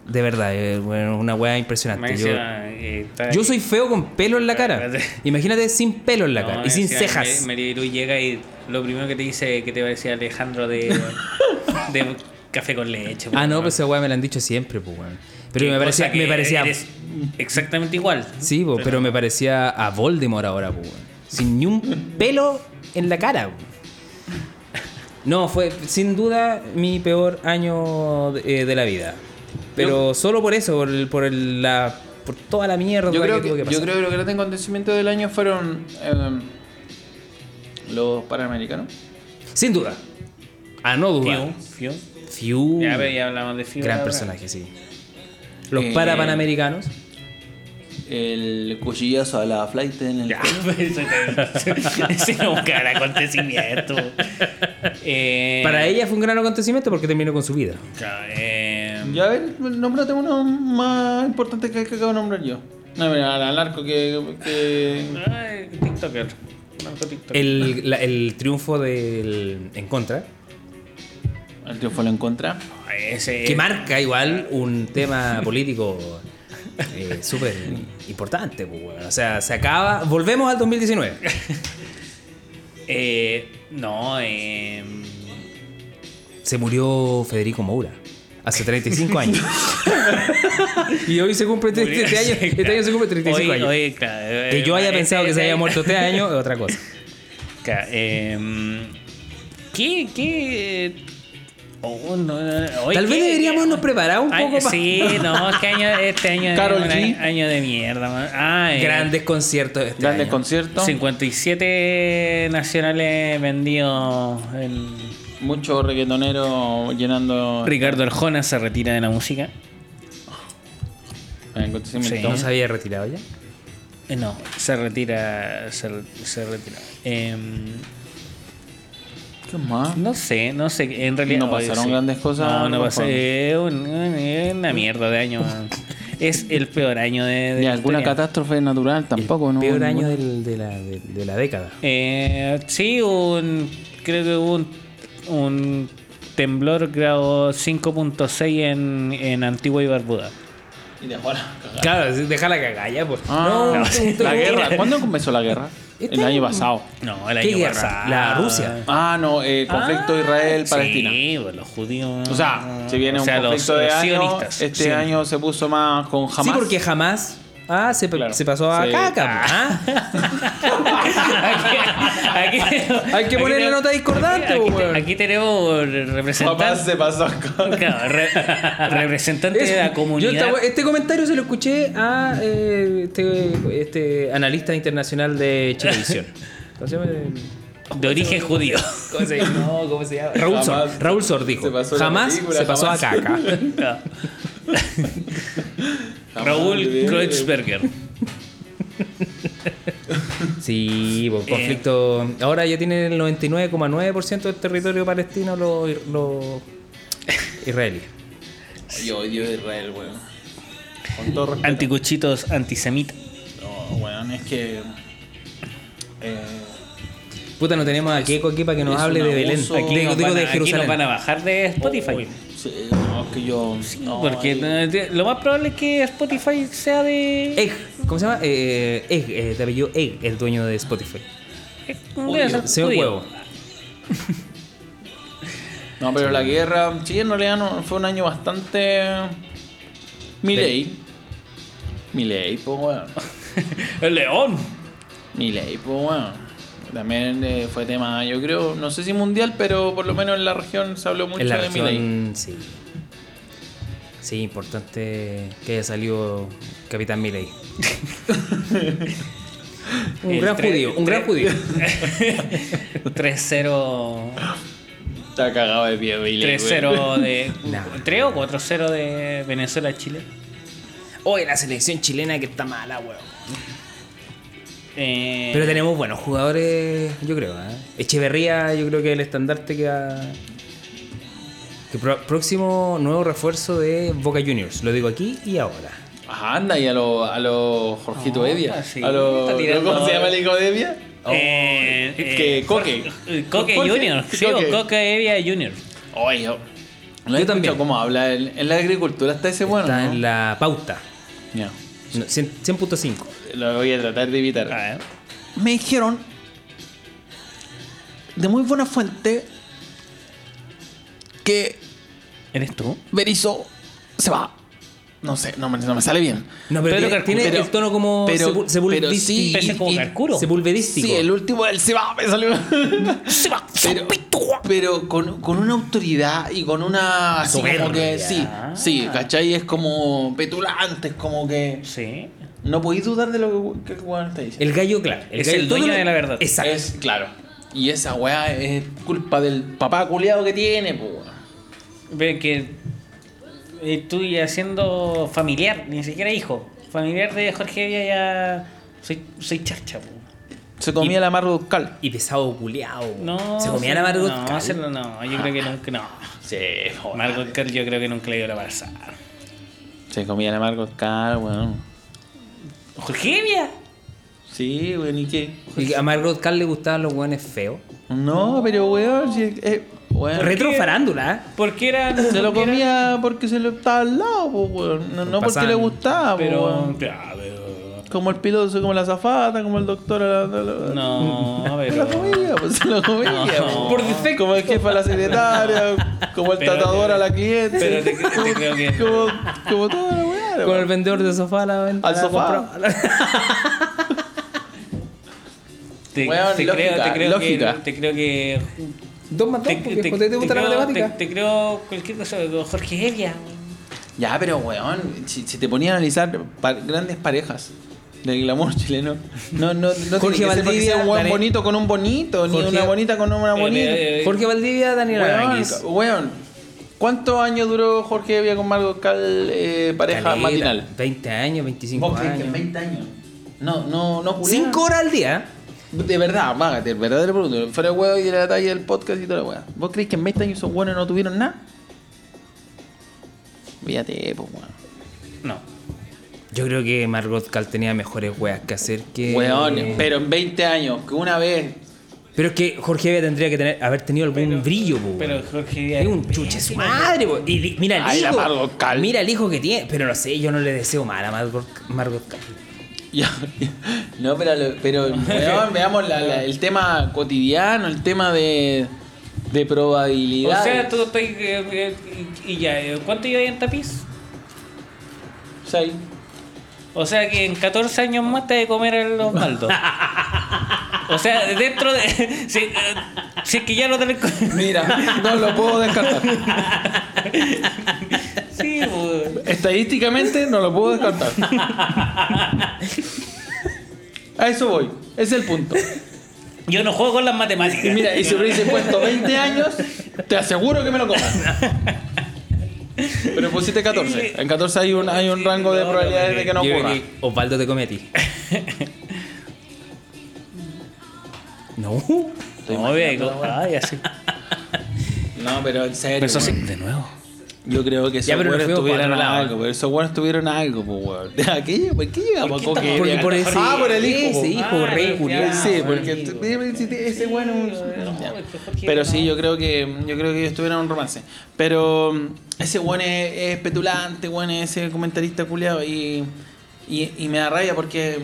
De verdad, bueno, una weá impresionante. Yo, eh, yo soy feo con pelo en la cara. Imagínate sin pelo en la No, cara y sin cejas. María- llega y lo primero que te dice que te va a decir Alejandro de, de café con leche. Ah, no, pues pues esa weá me la han dicho siempre, pues weón. Pero me parecía, me exactamente igual. Sí, po, pero me parecía a Voldemort ahora, pues. Sin ni un pelo en la cara. po. No, fue sin duda mi peor año de, eh, de la vida. Pero solo por eso, por, el- por el- la, por toda la mierda Yo creo, que, que, tuvo que yo creo que los grandes acontecimientos del año fueron eh, los Panamericanos. Sin duda. A no dudar. Fiu, Fiu. Fiu. Ya, ya hablamos de Fiu. Gran personaje, sí. Los Eh, parapanamericanos. El cuchillazo a la flight en el. Ya, ese ese no es un gran acontecimiento. Eh, Para ella fue un gran acontecimiento porque terminó con su vida. claro, eh, Ya a ver, nómbrate uno más importante que que acabo de nombrar yo. No, mira, al narco que. que... ay, TikToker. Narco TikToker. El, la- el triunfo del en contra. El triunfo lo encontra. Ese, que marca igual un tema político eh, súper importante. pues. O sea, se acaba. Volvemos al 2019. eh, no, eh, Se murió Federico Moura. Hace 35 años. y hoy se cumple este, este año. Este año se cumple 35 Hoy- años. hoy, claro, que yo haya eh, pensado que se eh, había muerto este año es otra cosa. Claro, eh, ¿Qué? ¿Qué? Oh, no, no, hoy Tal vez deberíamos nos preparar un Ay, poco más. Sí, no, es que año, este año Karol es un G. año, de mierda. man. Eh, Grandes conciertos este Grandes año. conciertos. 57 nacionales vendidos. en- Muchos reggaetoneros llenando. Ricardo Arjona se retira de la música. acontecimiento. Sí. ¿No se había retirado ya? Eh, No, se retira. Se, se retira. Em, ¿Qué más? no sé, no sé. En realidad. No pasaron grandes cosas, No, no pasó. favor. Es un- es una mierda de año. es el peor año de. de alguna historia. catástrofe natural tampoco, ¿no? Peor año del- de, la, de, de la década. Eh, sí, un, creo que hubo un, un temblor grado 5.6 en, en Antigua y Barbuda. Y dejó la cagada. Claro, déjala cagar ya, pues. Ah, no, la guerra. ¿Cuándo comenzó la guerra? Este El año pasado. No, el ¿Qué año pasado. La Rusia. Ah, no, eh, conflicto Ah, Israel-Palestina. Sí, pues los judíos. O sea, si viene o un sea, los- conflicto de los años, sionistas. este año se puso más con Hamas. Sí, porque jamás. Ah, se, Claro. se pasó a Sí. caca. ¿ah? aquí, aquí- Hay que ponerle tenemos- nota discordante, Aquí, weón. aquí tenemos Jamás representantes. se pasó acá. Claro, re- representante de la Yo comunidad. esta- este comentario se lo escuché a eh, este, este analista internacional de Chilevisión. ¿Cómo se llama? de origen judío. ¿Cómo se llama? No, ¿cómo se llama? Raúl Sor. Jamás Raúl Sor dijo. se pasó la jamás película, se pasó jamás. a caca. Raúl Jamás, Kreutzberger. Sí, pues, conflicto. Ahora ya tiene el 99,9% del territorio palestino los los israelíes. Yo odio Israel, weón. Con todo respeto. Anticuchitos antisemitas. No, weón, es que. Eh, Puta, no tenemos a Keiko aquí para que nos hable de Belén. Aquí, digo, nos digo van a- de aquí Jerusalén. nos van a bajar de Spotify. uy, sí, que yo. no, Porque ahí- lo más probable es que Spotify sea de. Egg, ¿cómo se llama? Eh, Egg, eh, de apellido Egg, el dueño de Spotify. Señor. Huevo. No, pero la guerra, sí, en realidad no, fue un año bastante. Milei. Milei, pues weón. El león. Milei, pues weón. También eh, fue tema, yo creo, no sé si mundial, pero por lo menos en la región se habló mucho En la de Milei. región, sí. Sí, importante que haya salido Capitán Milei. un El gran tre- judío, un gran tre- judío. 3-0. Está cagado de pie, Milei, 3-0 de. Nah. 3 o 4-0 de Venezuela a Chile. Oye, la selección chilena que está mala, weón. Eh, Pero tenemos buenos jugadores, yo creo. ¿eh? Echeverría, yo creo que es el estandarte que ha. Que pro- próximo nuevo refuerzo de Boca Juniors. Lo digo aquí y ahora. Ajá, anda, y a los a lo Jorgito No, Evia. sí, a lo, ¿Cómo se llama el hijo de Evia? eh, que eh, Coque. Coque Junior. Sí, Coque. o Coque Evia Junior. Oye, yo. ¿No Yo también. cómo habla? En, en la agricultura está ese bueno, está ¿no? en la pauta. Ya. No, 100 100.5. Lo voy a tratar de evitar. A ver. Me dijeron de muy buena fuente que ¿Eres tú? Berizzo se va. No sé, no me, no me sale bien. No, pero, Pero tiene, pero- el tono como pero- sepul- sepulvístico. sí, Ese es como Carcuro. Sepulvedístico. Sí, el último del se va, me salió. Se va. pero, pero con, con una autoridad y con una así como que sí, Soberbia. sí, ¿cachai? Es como petulante, es como que Sí. no podéis dudar de lo que, que el weón está diciendo. El gallo, claro. Es gallo- el dueño de la verdad. Exacto. Es claro. Y esa weá es culpa del papá culiado que tiene, pues. Ve que estoy haciendo familiar, ni siquiera hijo. Familiar de Jorge Evia ya. Soy, soy chacha, po. Se comía la Margot Cal. Y pesado culiao. No. Se comía la Margot no, Cal. hacerlo no, yo creo que nunca. No. Sí, Margot Cal yo creo que nunca le dio la pasar. Se comía la Margot Cal, weón. ¿Jorge Evia? Sí, weón, ¿y qué? Y a Margot Cal le gustaban los hueones feos. No, pero weón, si, eh, weón. Retro qué? farándula, ¿eh? Porque era. Se lo porque comía porque se lo estaba al lado, weón. No, no porque Pasaban- le gustaba, pues, Pero. weón. Claro, pero. Como el piloto se come la zafata, como el doctor. La, la- la- No, Se pero. lo comía, pues se lo comía. No. Por defecto. Como el jefe a la secretaria, como el Pero tratador a la cliente. pero te- te creo que- Como, como toda la weá. Con el weón. vendedor de sofá a la venta. Al sofá. compraba. Te, Weón, te lógica, creo, te creo lógica. que. Te creo que. Dos más dos, Te, porque te- te gusta te la creo- matemática. Te, te creo cualquier cosa. Jorge Evia. Ya, pero weón, si, si te ponía a analizar pa- grandes parejas del glamour chileno, no, no, no Jorge Valdivia, un weón Dani- bonito con un bonito, ni una bonita con una bonita. eh, Jorge Valdivia, Daniel Weón, weón, ¿cuántos años duró Jorge Evia con Margot Cal eh, pareja Caleta, matinal? 20 años, 25 ¿Vos crees que en años. 20 años? No, no, no culiaban? 5 horas al día. De verdad, mágate, el verdadero producto. Fuera de huevo y de la talla del podcast y toda la weá. ¿Vos crees que en 20 años esos buenos no tuvieron nada? Fíjate, pues weón. No. Yo creo que Margot Cal tenía mejores weas que hacer que. Weón, pero en 20 años, que una vez. Pero es que Jorge Evia tendría que tener, haber tenido algún brillo, po, Pero. Jorge Evia. Es un chuche su madre, po. Y mira el Ay, la hijo. Margot Cal. Mira el hijo que tiene. Pero no sé, yo no le deseo mal a Margot, Margot Cal. No, pero, pero veamos la- la- el tema cotidiano, el tema de, de O probabilidad. sea, tú estás. eh, eh, y ya, eh, ¿cuánto llevas en tapiz? Seis. O sea que en 14 años más te de comer a los maldos. O sea, dentro de. Si, eh, si es que ya lo tenés. Mira, no lo puedo descartar. Sí, pues. Estadísticamente no lo puedo descartar. A eso voy. Ese es el punto. Yo no juego con las matemáticas. Y mira, y si hubiese puesto 20 años, te aseguro que me lo comas. Pero pusiste 14. En 14 hay un, hay un rango de No, no, probabilidades de que no ocurra. Osvaldo te come a ti. no. No, ve, ay, así. No, pero en serio. Pero eso sí, de nuevo. Yo creo que esos fuimos tuvieron algo. Pero esos buenos tuvieron algo, pues, weón. ¿A qué, ¿Por qué llegamos ¿Por a por ese, Ah, por el hijo. Ese hijo Ah, re ya, culiao. Sí, porque ese Jorge Pero sí, yo creo que yo creo que ellos tuvieron un romance. Pero mm, ese bueno es, es petulante, bueno es ese comentarista culiado y, y, y me da rabia porque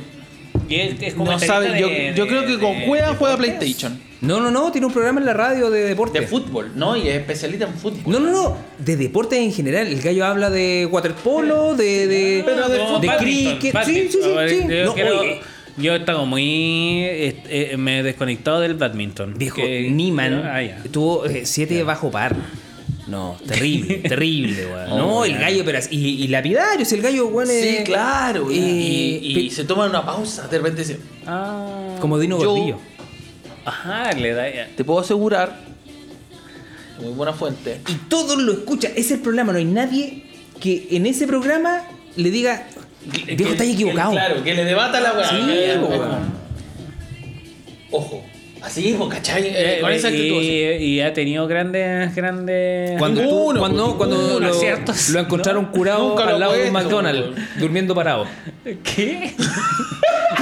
Y es, es no sabe. Yo, de- yo de- creo que con Cueva juega. PlayStation. No, no, no, tiene un programa en la radio de deporte. De fútbol, ¿no? Y es especialista en fútbol. No, no, no, de deporte en general. El gallo habla de waterpolo, de, de, Pero de cricket. Sí, sí, sí. Yo No, Yo he estado muy. eh, eh, me he desconectado del badminton. Viejo, Que- Niman Ah, tuvo 7 bajo par. No, terrible, terrible, weón. Oh, no, el gallo, pero así- y, y lapidario, si el gallo, weón, Sí, es- claro. y- eh, y, se toman una pausa, de repente se... Ah. Como Dino Yo- Gordillo. Ajá, le da. ya. Te puedo asegurar, muy buena fuente, Y todos lo escuchan. Ese es el problema. No hay nadie que en ese programa le diga, viejo, estás equivocado. Claro, que le debata la weá. Sí. Ojo. Así, po, ¿cachai? Eh, Eh, con esa actitud. así. y, y ha tenido grandes, grandes. Cuando, tú- Ninguno, cuando, pues, cuando ninguno, lo, lo encontraron curado Nunca lo al lado de un McDonald's, durmiendo parado. ¿Qué?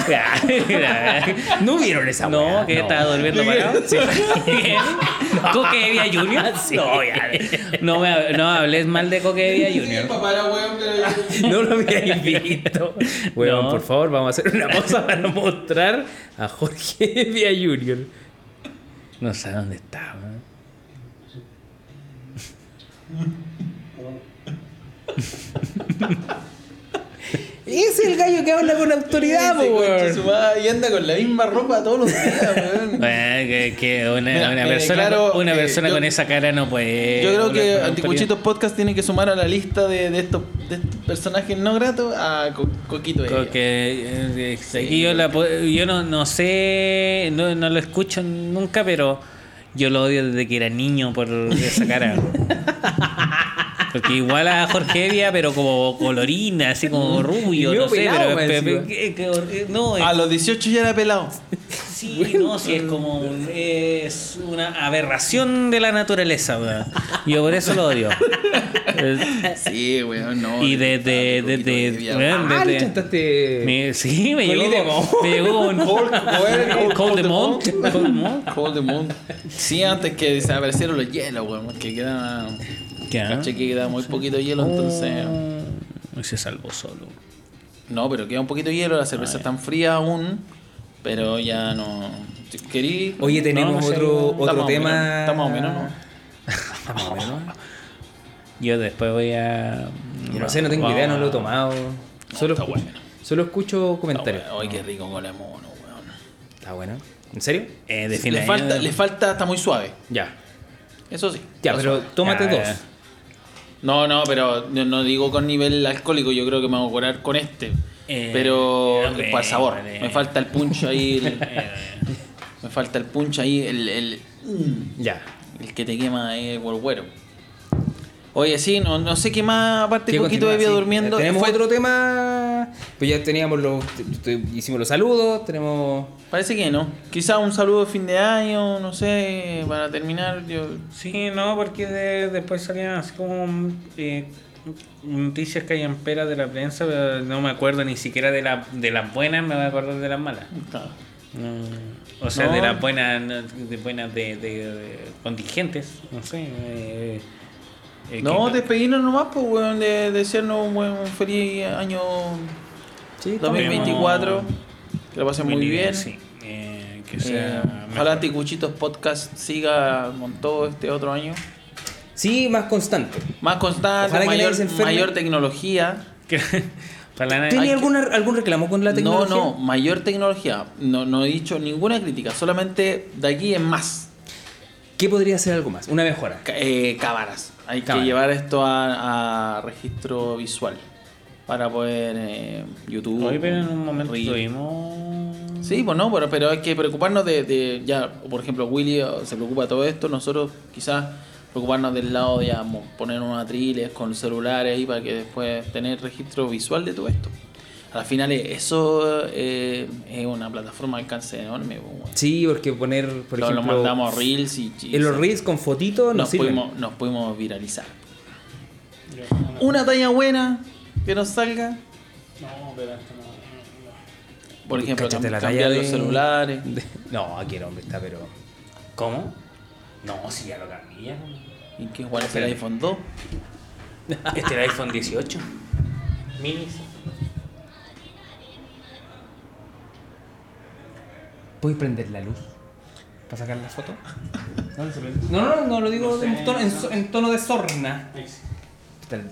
¿No vieron esa No, que estaba durmiendo parado. Sí. ¿Coque Junior? No, ya. No, me, no hables mal de Coque Junior. No lo habíais visto. Weón, No. por favor, vamos a hacer una pausa para mostrar a Jorge Vía Junior. No sé dónde está, weón. Ese es el gallo que habla con autoridad, weón. Y anda con la misma ropa todos los días, weón. Bueno, que, que una, Mira, una persona, una eh, persona yo- con esa cara no puede. Yo creo que Anticuchitos Podcast tiene que sumar a la lista de, de estos, de estos personajes no gratos a Co- Coquito. Porque, eh, aquí yo, la po- yo no, no sé, no, no lo escucho nunca, pero yo lo odio desde que era niño por esa cara. Porque igual a Jorge Evia, pero como colorina, así como rubio, Y no sé, pelado, pero, más pe- encima. pe- que- que- no, es- A los 18 ya era pelado. sí, no, sí, es como un- es una aberración de la naturaleza, weón. Yo por eso lo odio. Eh, Sí, weón, no. Y desde, desde, Ah, desde- chantaste. me- sí, me llegó, me llegó un Cold the Moon. Cold the Moon. Cold the Moon. Sí, antes que desaparecieron los hielos, weón. Que quedaba. Caché que quedaba muy poquito hielo, entonces. Oh, se salvó solo. No, pero queda un poquito de hielo, la cerveza está fría aún. Pero ya no. Si querí. Oye, tenemos No, otro, está otro tema. menos, está más o menos, ¿no? Está más o menos. Yo después voy a. Yo no sé, no tengo Vamos idea, no lo he tomado. Solo, está bueno. solo escucho comentarios. Ay, qué rico con la mono, weón. Está bueno. ¿En serio? Eh, de Le falta, le falta, está muy suave. Ya. Eso sí. Ya, pero suave. tómate Ya, dos. ya. No, no, pero no, no digo con nivel alcohólico, yo creo que me voy a curar con este. Eh, pero ya, para sabor. vale. Me falta el punch ahí. el- Eh, me falta el punch ahí, el, el, Ya. el que te quema ahí el güero. Oye, sí, no, no sé qué más, aparte ¿Qué Coquito continúa? bebía Sí. durmiendo. Tenemos Fue- otro tema. Pues ya teníamos los. Hicimos los saludos, tenemos. Parece que no. Quizá un saludo de fin de año, no sé, para terminar. Yo... Sí, no, porque de- después salían así como eh, noticias que hay en pera de la prensa, pero no me acuerdo ni siquiera de, la, de las buenas, me voy a acordar de las malas. No, o sea, No. de las buenas, no, de buenas de, de- de contingentes, no sé. eh, eh, No, que- despedirnos nomás, pues, weón, de desearnos un buen feliz año Sí, 2024. Que lo pasen muy bien. Sí, eh, que Eh, sea. ojalá mejor. Anticuchitos Podcast siga con todo este otro año. Sí, más constante. Más constante, Ojalá mayor, tecnología. ¿Tenía alguna, algún reclamo con la No, tecnología? no, mayor tecnología. No, no he dicho ninguna crítica, solamente de aquí en más. ¿Qué podría ser algo más? Una mejora. Eh, cámaras. Hay Cámara. que llevar esto a, a registro visual para poder eh, YouTube. Hoy, pero en un momento tuvimos. Sí, pues no, pero, pero hay que preocuparnos de, de ya, por ejemplo, Willy eh, se preocupa de todo esto, nosotros quizás preocuparnos del lado de ya, poner unos atriles con celulares ahí para que después tener registro visual de todo esto. A la final eh, eso eh, es una plataforma de alcance enorme. pues, bueno. Sí, porque poner, por lo, lo ejemplo. mandamos a Reels y, y En los reels con fotitos no nos, sirven. pudimos, nos pudimos viralizar. Una talla buena que nos salga, No, pero esto no. por ejemplo, Cáchate cam- la cambiar talla los de- celulares. de- No, aquí el hombre está, pero. ¿Cómo? No, si ya lo cambié. ¿Y qué igual es el iPhone 2? Este era el iPhone 18. Mini. ¿Puedes prender la luz? ¿Para sacar la foto? No, no, no, no lo digo No sé. en, tono, en so- en tono de sorna. Tal,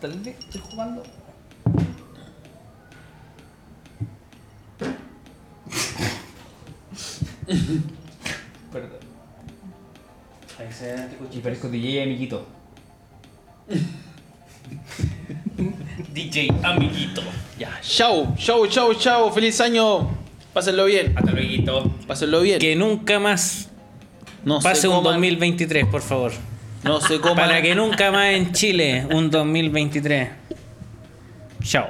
tal vez estoy jugando. Perdón. Y parezco DJ amiguito. DJ amiguito. Ya, chau, chau, chau, chau. Feliz año. Pásenlo bien. Hasta luego. Pásenlo bien. Que nunca más no pase se un coman- 2023, por favor. No se coman. Para que nunca más en Chile un 2023. Chao.